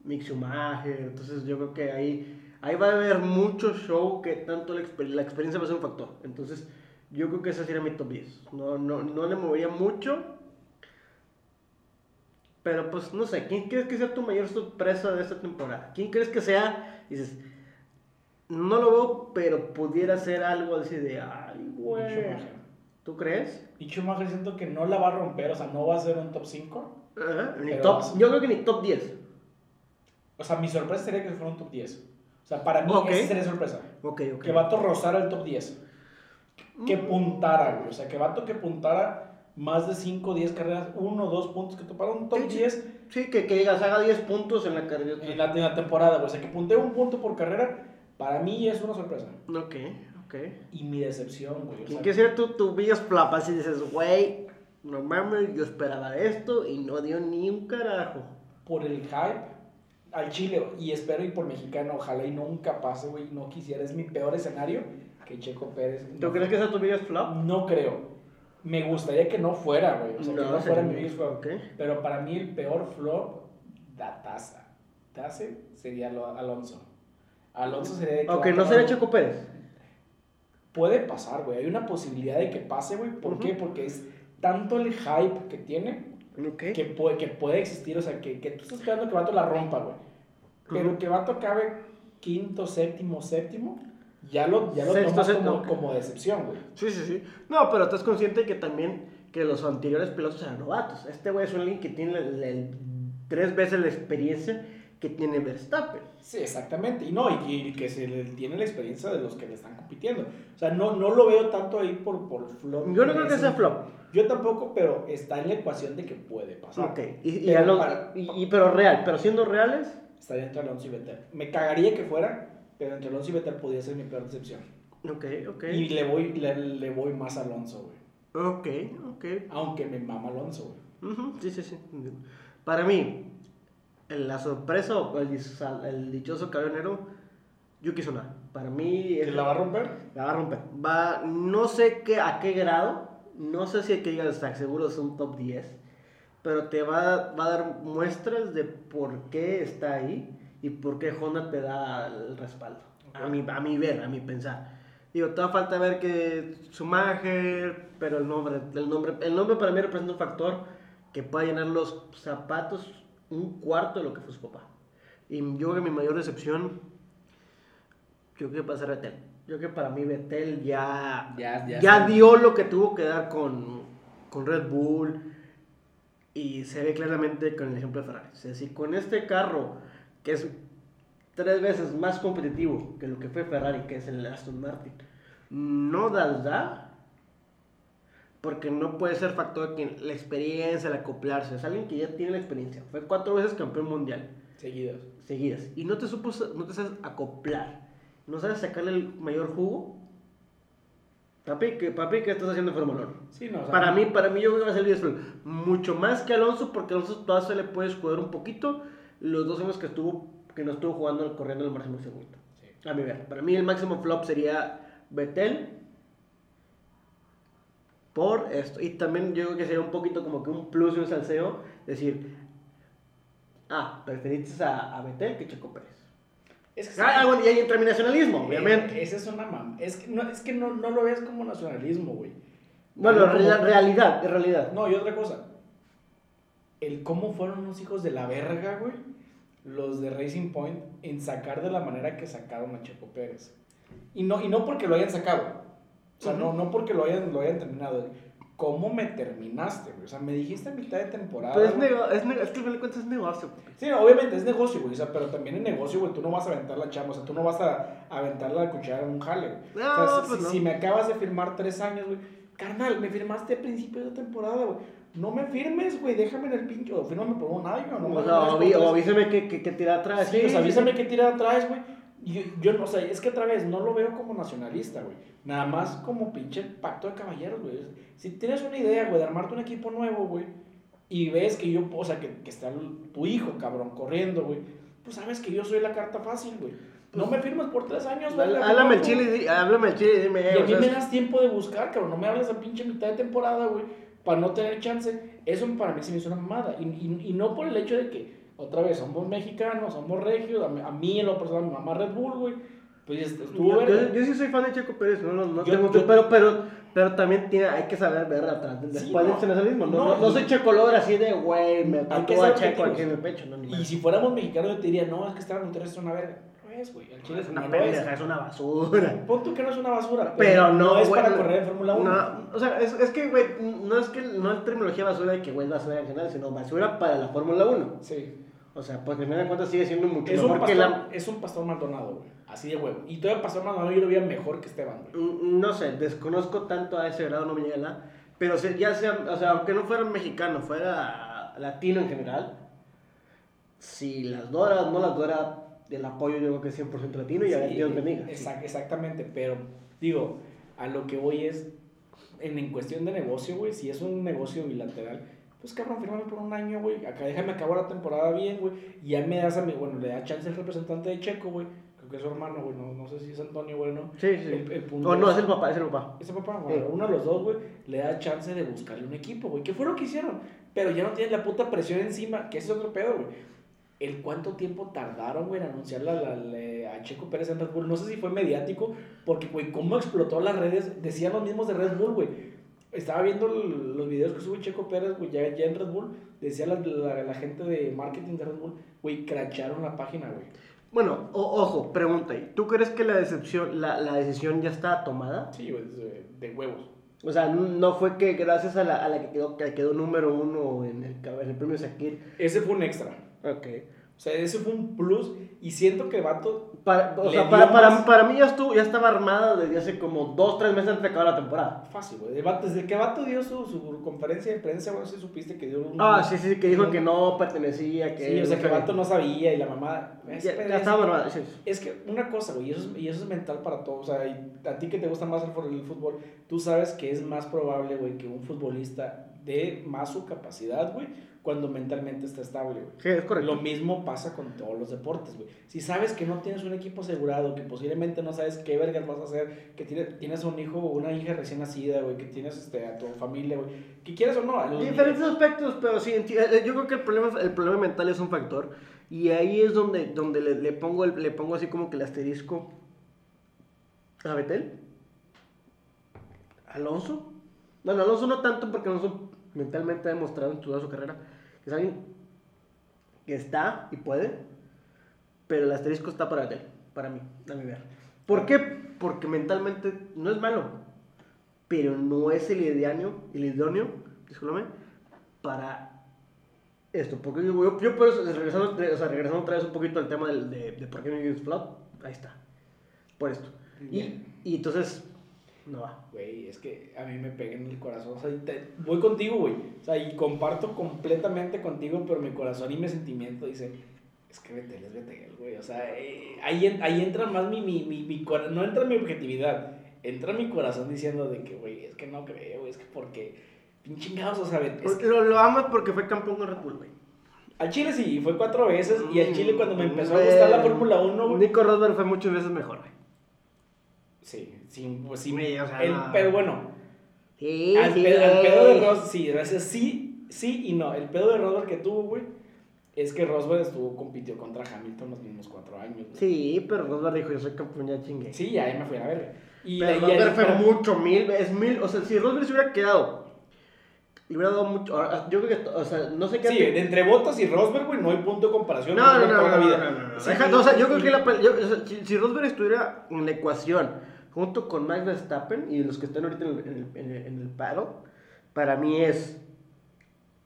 Mick Schumacher, entonces yo creo que ahí, ahí va a haber mucho show que tanto la, exper- la experiencia va a ser un factor. Entonces, yo creo que ese sería mi top 10. No, no, no le movería mucho. Pero pues no sé, ¿quién crees que sea tu mayor sorpresa de esta temporada? ¿Quién crees que sea? Dices, no lo veo, pero pudiera ser algo así de, ay, güey. ¿Tú crees? Y Schumacher siento que no la va a romper, o sea, no va a ser un top 5. Ajá, ni top, vas- yo creo que ni top 10. O sea, mi sorpresa sería que fuera un top 10. O sea, para mí Ok. esa sería sorpresa. Ok, ok. Que Vato rozara el top 10. Que Mm. puntara, güey. O sea, que Vato que puntara más de 5 o 10 carreras, 1 o 2 puntos, que topara un top Sí, sí. 10 Sí, que, que digas, haga 10 puntos en la carrera. en la, en la temporada, güey. O sea, que puntee un punto por carrera, para mí es una sorpresa. Ok, ok. Y mi decepción, güey. o ¿Quién sea, quiere ser tu, tu biggest flop? Así dices, güey, no mames, yo esperaba esto y no dio ni un carajo. por el hype al Chile y espero y por mexicano, ojalá y nunca pase, güey, no quisiera, es mi peor escenario que Checo Pérez. ¿Tú no, crees que sea tu biggest flop? No creo. Me gustaría que no fuera, güey, o sea, que no fuera mi biggest flop. Ok. Pero para mí el peor flop da taza. Sería lo- Alonso. Alonso sería de que Ok, va a no sería Checo Pérez. Puede pasar, güey. Hay una posibilidad de que pase, güey. ¿Por qué? Porque es tanto el hype que tiene que puede, que puede existir, o sea, que, que tú estás esperando que Vato la rompa, güey. Pero Ujú. que Vato acabe quinto, séptimo, séptimo, ya lo, ya lo Sexto, tomas como, como decepción, güey. Sí, sí, sí. No, pero estás consciente que también que los anteriores pilotos eran novatos. Este güey es un alguien que tiene el- el- tres veces la experiencia que tiene Verstappen. Sí, exactamente. Y no, y, y que se le tiene la experiencia de los que le están compitiendo. O sea, no, no lo veo tanto ahí por, por flop. Yo no creo que sea flop. Yo tampoco, pero está en la ecuación de que puede pasar. Ok, y, y Pero Alonso- para- y- y- pero real, pero siendo reales, Estaría entre Alonso y Vettel. Me cagaría que fuera, pero entre Alonso y Vettel podría ser mi peor decepción. ok, ok. Y le voy, le, le voy más a Alonso, güey. Ok, ok. Aunque me mama Alonso, güey. Ujú, Sí, sí, sí. Para mí, el- la sorpresa o el, el dichoso caballero, Yuki Tsunoda. Para mí, ¿Que la va a romper? la va a romper. Va, no sé qué, a qué grado, no sé si hay que llegar hasta seguro es un top 10, pero te va, va a dar muestras de por qué está ahí y por qué Honda te da el respaldo. A, mi, a mi ver, a mi pensar. Digo, toda falta ver que Schumacher, pero el nombre, el nombre, el nombre para mí representa un factor que puede llenar los zapatos un cuarto de lo que fue su papá. Y yo creo que mi mayor decepción, yo creo que va a ser Vettel. Yo creo que para mí Vettel ya, Ya- ya ya dio lo que tuvo que dar con, con Red Bull. Y se ve claramente con el ejemplo de Ferrari. Es decir, con este carro que es tres veces más competitivo que lo que fue Ferrari, que es el Aston Martin, no das da, porque no puede ser factor que la experiencia, el acoplarse. Es alguien que ya tiene la experiencia. Fue cuatro veces campeón mundial Seguidos. seguidas y no te supo, no te sabes acoplar, no sabes sacarle el mayor jugo. Papi, ¿qué, papi, ¿qué estás haciendo en Fórmula 1? Sí, no, o sea, Para mí, para mí yo creo que va a ser Felipe. Mucho más que Alonso, porque Alonso todavía se le puede escudar un poquito los dos años que estuvo, que no estuvo jugando, corriendo el máximo segundo. Sí. A mi ver, para mí el máximo flop sería Vettel por esto. Y también yo creo que sería un poquito como que un plus y un salseo, decir, ah, preferiste a, a Vettel que Checo Pérez. Es que Ah, bueno, y hay internacionalismo, Eh, obviamente. Esa es una mam. Es que no, es que no, no lo ves como nacionalismo, güey. Bueno, como- realidad, realidad. No, y otra cosa. El cómo fueron unos hijos de la verga, güey. Los de Racing Point en sacar de la manera que sacaron a Checo Pérez. Y no, y no porque lo hayan sacado. O sea, no, no porque lo hayan, lo hayan terminado. ¿Cómo me terminaste, güey? O sea, me dijiste a mitad de temporada. Pero es, güey. nego- es, que al final de cuentas es negocio. Sí, no, obviamente es negocio, güey. O sea, pero también en negocio, güey, tú no vas a aventar la chamba. O sea, tú no vas a aventar la cuchara en un jale, güey. No, o sea, si, pues si- no. si me acabas de firmar tres años, güey. Carnal, me firmaste a principios de temporada, güey. No me firmes, güey. Déjame en el pincho. O fírmame por un año. No me O, sea, o, avísame que, que, que tira atrás. Sí, o sea, avísame que tira atrás, güey. Yo, yo, no- o sea, es que otra vez, no lo veo como nacionalista, güey. Nada más como pinche pacto de caballeros, güey. Si tienes una idea, güey, de armarte un equipo nuevo, güey, y ves que yo, o sea, que, que está tu hijo, cabrón, corriendo, güey, pues sabes que yo soy la carta fácil, güey. No me firmes por tres años, güey. Háblame el chile, háblame el chile y dime. Y a mí me das tiempo de buscar, cabrón. No me hables a pinche mitad de temporada, güey, para no tener chance. Eso para mí se me hizo una mamada. Y, y, y no por el hecho de que, otra vez, somos mexicanos, somos regios. A mí, a mí en lo personal, mi mamá Red Bull, güey. Pues estuvo yo, yo, yo sí soy fan de Checo Pérez, no, no, no Yo- tengo yo- pero, pero, pero también tiene, hay que saber ver atrás, después Sí, del no. internacionalismo. No, No, no, no soy checolor así de, güey, me que tatuó a Checo aquí en el pecho. No, ni Y si fuéramos mexicanos, yo te diría, no, es que Esteban Monterrey es una verga. Es, güey. El chile es una pendeja, es una basura. Pon tú que no es una basura. Pero no, es güey, para correr en Fórmula 1. No, o sea, es, es que, güey, no es que no es terminología basura de que, güey, basura en general, sino basura para la Fórmula 1. Sí. O sea, porque al final de cuentas sigue siendo mucho Es un, mejor que pastor, la... es un pastor Maldonado, güey. Así de huevo. Y todavía pastor Maldonado yo lo veía mejor que Esteban, güey. Mm, No sé, desconozco tanto a ese grado, no me llega la... Pero ya sea, o sea, aunque no fuera mexicano, fuera latino en general, si las dora, no las dora, el apoyo yo creo que es 100% latino y a ver Sí, Dios bendiga. exac- exactamente, pero digo, a lo que voy es, en, en cuestión de negocio, güey, si es un negocio bilateral, pues cabrón, fírmame por un año, güey, acá déjame acabar la temporada bien, güey, y ya me das a mí, bueno, le da chance el representante de Checo, güey, creo que es su hermano, güey, no, no sé si es Antonio, güey, no. Sí, sí. El- el punto o no, es- es el papá, es el papá. Ese papá, güey, Sí. uno de los dos, güey, le da chance de buscarle un equipo, güey. ¿Qué fue lo que hicieron? Pero ya no tienen la puta presión encima, que ese es otro pedo, güey. El cuánto tiempo tardaron, güey, en anunciarle a, la- la- a Checo Pérez en Red Bull. No sé si fue mediático, porque, güey, cómo explotó las redes. Decían los mismos de Red Bull, güey. Estaba viendo los videos que sube Checo Pérez, güey, ya, ya en Red Bull. Decía la, la- la gente de marketing de Red Bull, güey, cracharon la página, güey. Bueno, o- ojo, pregunta ahí. ¿Tú crees que la decepción, la, la decisión ya está tomada? Sí, güey, de, huevos. O sea, no fue que gracias a la, a la que, quedó, que quedó número uno en el, en el premio Sakir Ese fue un extra. Ok. O sea, ese fue un plus y siento que el vato... Para, o sea, para, para, para mí ya, estuvo, ya estaba armada desde hace como dos, tres meses antes de acabar la temporada. Fácil, güey. Desde que el vato dio su, su conferencia de prensa, güey, no sé si supiste que dio un... Ah, sí, sí, que dijo que no pertenecía, que... Sí, o sea, que el vato no sabía y la mamá... Ya, Es, ya estaba es- armada, sí. Es que una cosa, güey, y eso, es, y eso es mental para todos. O sea, y a ti que te gusta más el, el fútbol, tú sabes que es más probable, güey, que un futbolista dé más su capacidad, güey, cuando mentalmente está estable, güey. Sí, es correcto. Lo mismo pasa con todos los deportes, güey. Si sabes que no tienes un equipo asegurado, que posiblemente no sabes qué vergas vas a hacer, que tienes, tienes un hijo o una hija recién nacida, güey, que tienes este, a tu familia, güey, que quieras o no. Diferentes aspectos, pero sí, enti- eh, yo creo que el problema, el problema mental es un factor. Y ahí es donde, donde le, le pongo el- le pongo así como que el asterisco a Betel. Alonso. Bueno, Alonso no tanto porque Alonso mentalmente ha demostrado en toda su carrera es alguien que está y puede, pero el asterisco está para Betel, para mí, a mi ver. ¿Por qué? Porque mentalmente no es malo, pero no es el idóneo, el idóneo, discúlpame, para esto. Porque yo, yo, yo por eso, regresando, o sea, regresando otra vez un poquito al tema del, de, de por qué me use Flood, ahí está, por esto. Y, y entonces, no va. Güey, es que a mí me pega en el corazón. O sea, te- voy contigo, güey. O sea, y comparto completamente contigo, pero mi corazón y mi sentimiento dice, es que Betel es Betel, güey. O sea, eh, ahí, ahí entra más mi, mi, mi, mi no entra mi objetividad, entra mi corazón diciendo de que, güey, es que no creo, es que porque, pinche chingados, o sea, Bet- es Porque que- lo, lo amas porque fue campeón con Red Bull, güey. al Chile sí, fue cuatro veces, y al Chile cuando me empezó a gustar la Fórmula 1, güey. Nico Rosberg fue muchas veces mejor, güey. Sí, sí, pues sí, Güey, o sea, el- no. pero bueno, Sí, al, sí, pedo, al pedo de Rosberg, sí, gracias, sí, sí y no. El pedo de Rosberg que tuvo, güey, es que Rosberg estuvo, compitió contra Hamilton los mismos cuatro años. güey. Sí, pero Rosberg dijo, yo soy campeón, ya chingue. Sí, ahí me fui a verga. Y pero y ahí- fue pero- mucho, mil veces, mil, o sea, si Rosberg se hubiera quedado, le hubiera dado mucho, ahora, yo creo que, o sea, no sé qué... Sí, entre Bottas y Rosberg, güey, no hay punto de comparación. No, no, no, no, no, no, o sea, yo y- creo que la, yo- o sea, si, si Rosberg estuviera en la ecuación junto con Max Verstappen y los que están ahorita en el, en el, en el, paro, para mí es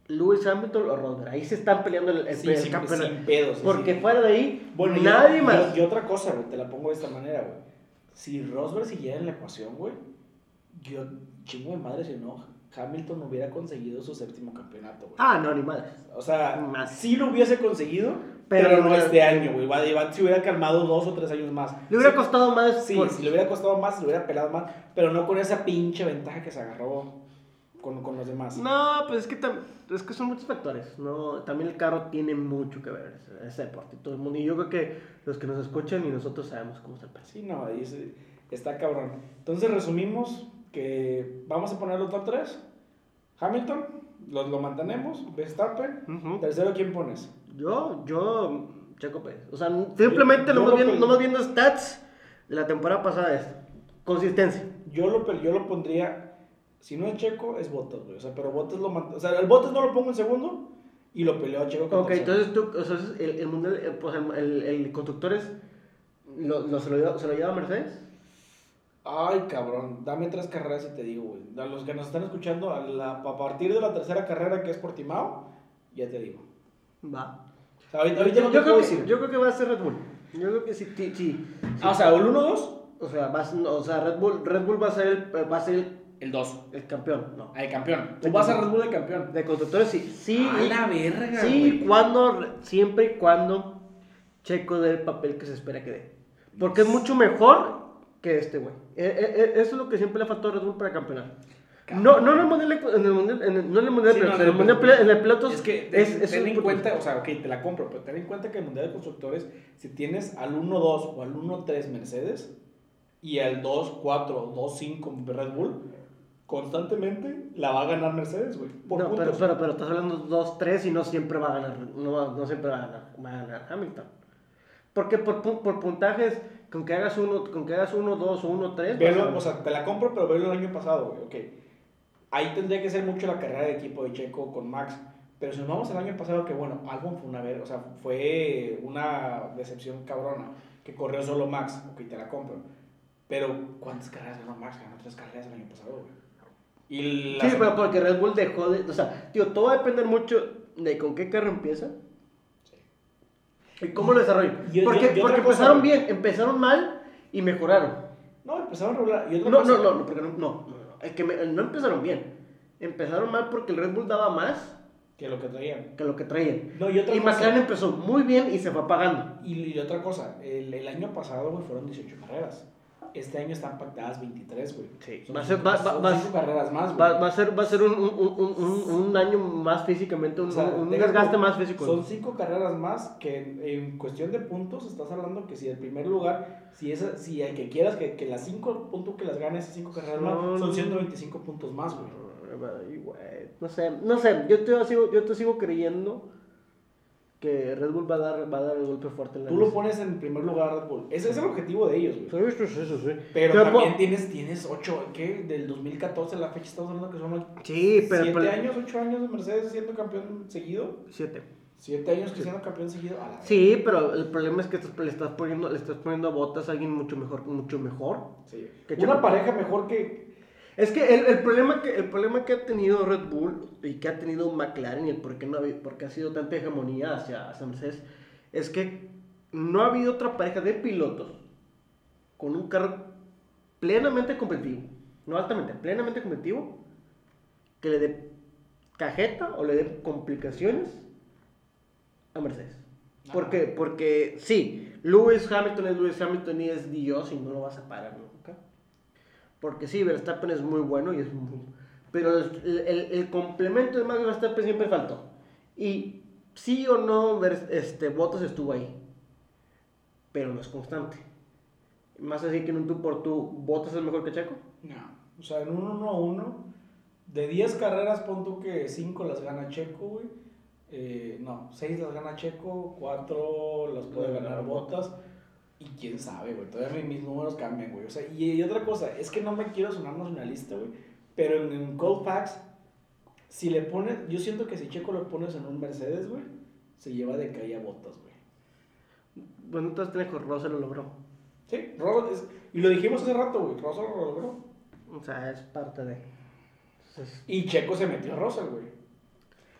Lewis Hamilton o Rosberg. Ahí se están peleando el, el, Sí, el sin, campeonato. sin pedos. Porque sí. fuera de ahí, Bueno, y- nadie más. Y, otra cosa, güey, te la pongo de esta manera, güey. Si Rosberg siguiera en la ecuación, güey, yo chingo de madre si no, Hamilton hubiera conseguido su séptimo campeonato, güey. Ah, no, ni madre. O sea, Más. sí lo hubiese conseguido, Pero pero, no este año, güey. Igual si hubiera calmado dos o tres años más. Le hubiera Sí, costado más. Sí, por- si le hubiera costado más, le hubiera pelado más, pero no con esa pinche ventaja que se agarró con, con los demás. No, pues es que, es que son muchos factores. No, también el carro tiene mucho que ver. ese- Ese deporte todo el mundo. Y yo creo que los que nos escuchan y nosotros sabemos cómo está el peso. Sí, no, ahí se- está cabrón. Entonces resumimos que vamos a poner los top 3. Hamilton, los, lo mantenemos. Verstappen. Tercero, ¿quién pones? Yo, yo, Checo Pérez. O sea, simplemente yo nomás, lo viendo, nomás viendo stats de la temporada pasada esta. Consistencia. Yo lo, yo lo pondría, si no es Checo, es Bottas, güey. O sea, pero Bottas lo O sea, el Bottas no lo pongo en segundo y lo peleó a Checo con Ok, tercero. entonces tú, o sea, el, el mundial, eh, pues el, el, el constructores, lo, lo- se, lo lleva, ¿se lo lleva Mercedes? Ay, cabrón, dame tres carreras y te digo, güey. A los que nos están escuchando, a, la- a partir de la tercera carrera que es Portimao, ya te digo. Va. O sea, ahorita, Yo, ahorita no te creo puedo que, decir. yo creo que va a ser Red Bull. Yo creo que sí, sí, sí. Ah, o sea, el 1-2, O sea, va a ser- o sea Red, Bull, Red Bull va a ser el, va a ser el, el 2. el campeón. No. El campeón. Tú vas a Red Bull de campeón. De constructores sí. Sí, A la verga, sí güey. cuando, siempre y cuando Checo dé el papel que se espera que dé. Porque es mucho mejor que este güey. Eh, eh, eh, eso es lo que siempre le faltó a Red Bull para campeonar. No, no en el mundial, en el mundial, en el, no en el mundial, Sí, de no, pilotos, en en el mundial, en el pilotos Es que ten, es, es ten en cuenta, o sea, ok, te la compro, pero ten en cuenta que el Mundial de Constructores, si tienes al 1-2 o al 1-3 Mercedes y al 2-4 o 2-5 Red Bull, constantemente la va a ganar Mercedes, güey. Por No, pero, puntos. pero, pero estás hablando 2-3 y no siempre va a ganar, no, no siempre va a ganar, va a ganar Hamilton. Porque por, por puntajes, con que hagas uno, con que hagas 1, 2 o 1, 3, Velo, o sea, te la compro, pero velo el año pasado, güey, ok. Ahí tendría que ser mucho la carrera de equipo de Checo con Max. Pero si nos vamos al año pasado, que bueno, Albon fue una vez, o sea, fue una decepción cabrona, que corrió solo Max, ok, te la compro. Pero, ¿cuántas carreras ganó Max? Ganó tres carreras el año pasado, güey. Y la Sí, pero porque Red Bull dejó de. O sea, tío, todo va a depender mucho de con qué carro empieza. ¿Y cómo lo desarrollan? Porque porque empezaron bien, empezaron mal y mejoraron. No, empezaron a regular. No, no, no, no, porque no, no, no, es que me- no empezaron bien. Empezaron mal porque el Red Bull daba más Que lo que traían. que lo que traían. No, y otra Y cosa. McLaren empezó muy bien y se fue apagando. Y, y otra cosa, el, el año pasado, fueron 18 carreras. Este año están pactadas 23, güey. Sí. Son Va a ser- va- va- son va- cinco carreras más. Va, va a ser, va a ser un, un, un, un, año más físicamente, un, O sea, un desgaste más físico. Son cinco carreras más que en, en cuestión de puntos estás hablando que si el primer lugar, si esa, si el que quieras que, que las cinco puntos que las gane esas cinco carreras más, Son- son 125 puntos más, güey, No sé, no sé, yo te sigo, yo te sigo creyendo que Red Bull va a dar, va a dar el golpe fuerte en la Tú lo pones en primer lugar Red Bull. Ese es el objetivo de ellos, güey. Sí, sí, sí, sí, sí. Pero Pero también tienes, tienes ocho, ¿qué? Del 2014 a la fecha estamos hablando que son Sí, pero... siete pero- años, ocho años de Mercedes siendo campeón seguido. Siete. Siete años que siendo campeón seguido. A la Sí, pero el problema es que estás- le estás poniendo, le estás poniendo a botas a alguien mucho mejor, mucho mejor. Sí. Que Una pareja mejor que. Es que el, el problema que el problema que ha tenido Red Bull y que ha tenido McLaren y el por qué no ha, habi- por qué ha sido tanta hegemonía hacia, hacia Mercedes es que no ha habido otra pareja de pilotos con un carro plenamente competitivo, no altamente, plenamente competitivo, que le dé cajeta o le dé complicaciones a Mercedes. ¿Por Ajá. qué? Porque sí, Lewis Hamilton es Lewis Hamilton y es Dios y no lo vas a parar nunca. Porque sí, Verstappen es muy bueno y es muy... Pero el, el- el complemento de Max Verstappen siempre faltó. Y sí o no, este, Bottas estuvo ahí. Pero no es constante. Más así que en un tú por tú, ¿Bottas es mejor que Checo? No. O sea, en un 1 a 1, de 10 carreras, pon tú que 5 las gana Checo, güey. Eh, no, 6 las gana Checo, 4 las puede ganar Botas. Y quién sabe, güey. Todavía mi- mis números cambian, güey. O sea, y, y otra cosa, es que no me quiero sonar nacionalista, güey. Pero en, en Packs, si le pones, yo siento que si Checo lo pones en un Mercedes, güey, se lleva de calle a Botas, güey. Bueno, entonces Trejo Rosa lo logró. Sí, Russell es- y lo dijimos hace rato, güey. Russell lo logró. O sea, es parte de... Entonces, Y Checo se metió a Russell, güey.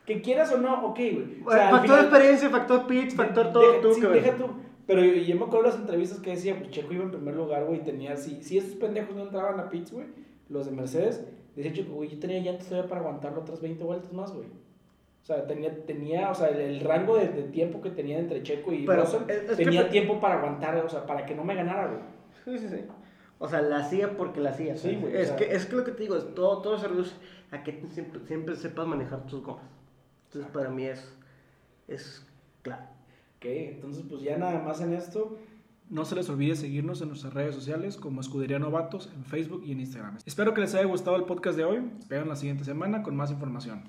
Que quieras o no, ok, güey. O sea, factor final- experiencia, factor pitch, factor todo, deja, tú sí, deja tú. Pero yo, yo me acuerdo de las entrevistas que decía, pues Checo iba en primer lugar, güey, tenía, si, si esos pendejos no entraban a pits, güey, los de Mercedes, decía Checo, güey, yo tenía llantas todavía para aguantarlo otras 20 vueltas más, güey. O sea, tenía, tenía o sea, el, el rango de, de tiempo que tenía entre Checo y Pero, Russell, es- es que tenía tiempo para aguantar, o sea, para que no me ganara, güey. Sí, sí, sí. O sea, la hacía porque la hacía. Sí, güey, Es, o sea- que, es que lo que te digo, es todo, todo se reduce a que siempre, siempre sepas manejar tus gomas. Entonces, para mí es, es claro. Ok, entonces pues ya nada más en esto. No se les olvide seguirnos en nuestras redes sociales como Escudería Novatos en Facebook y en Instagram. Espero que les haya gustado el podcast de hoy. Esperen la siguiente semana con más información.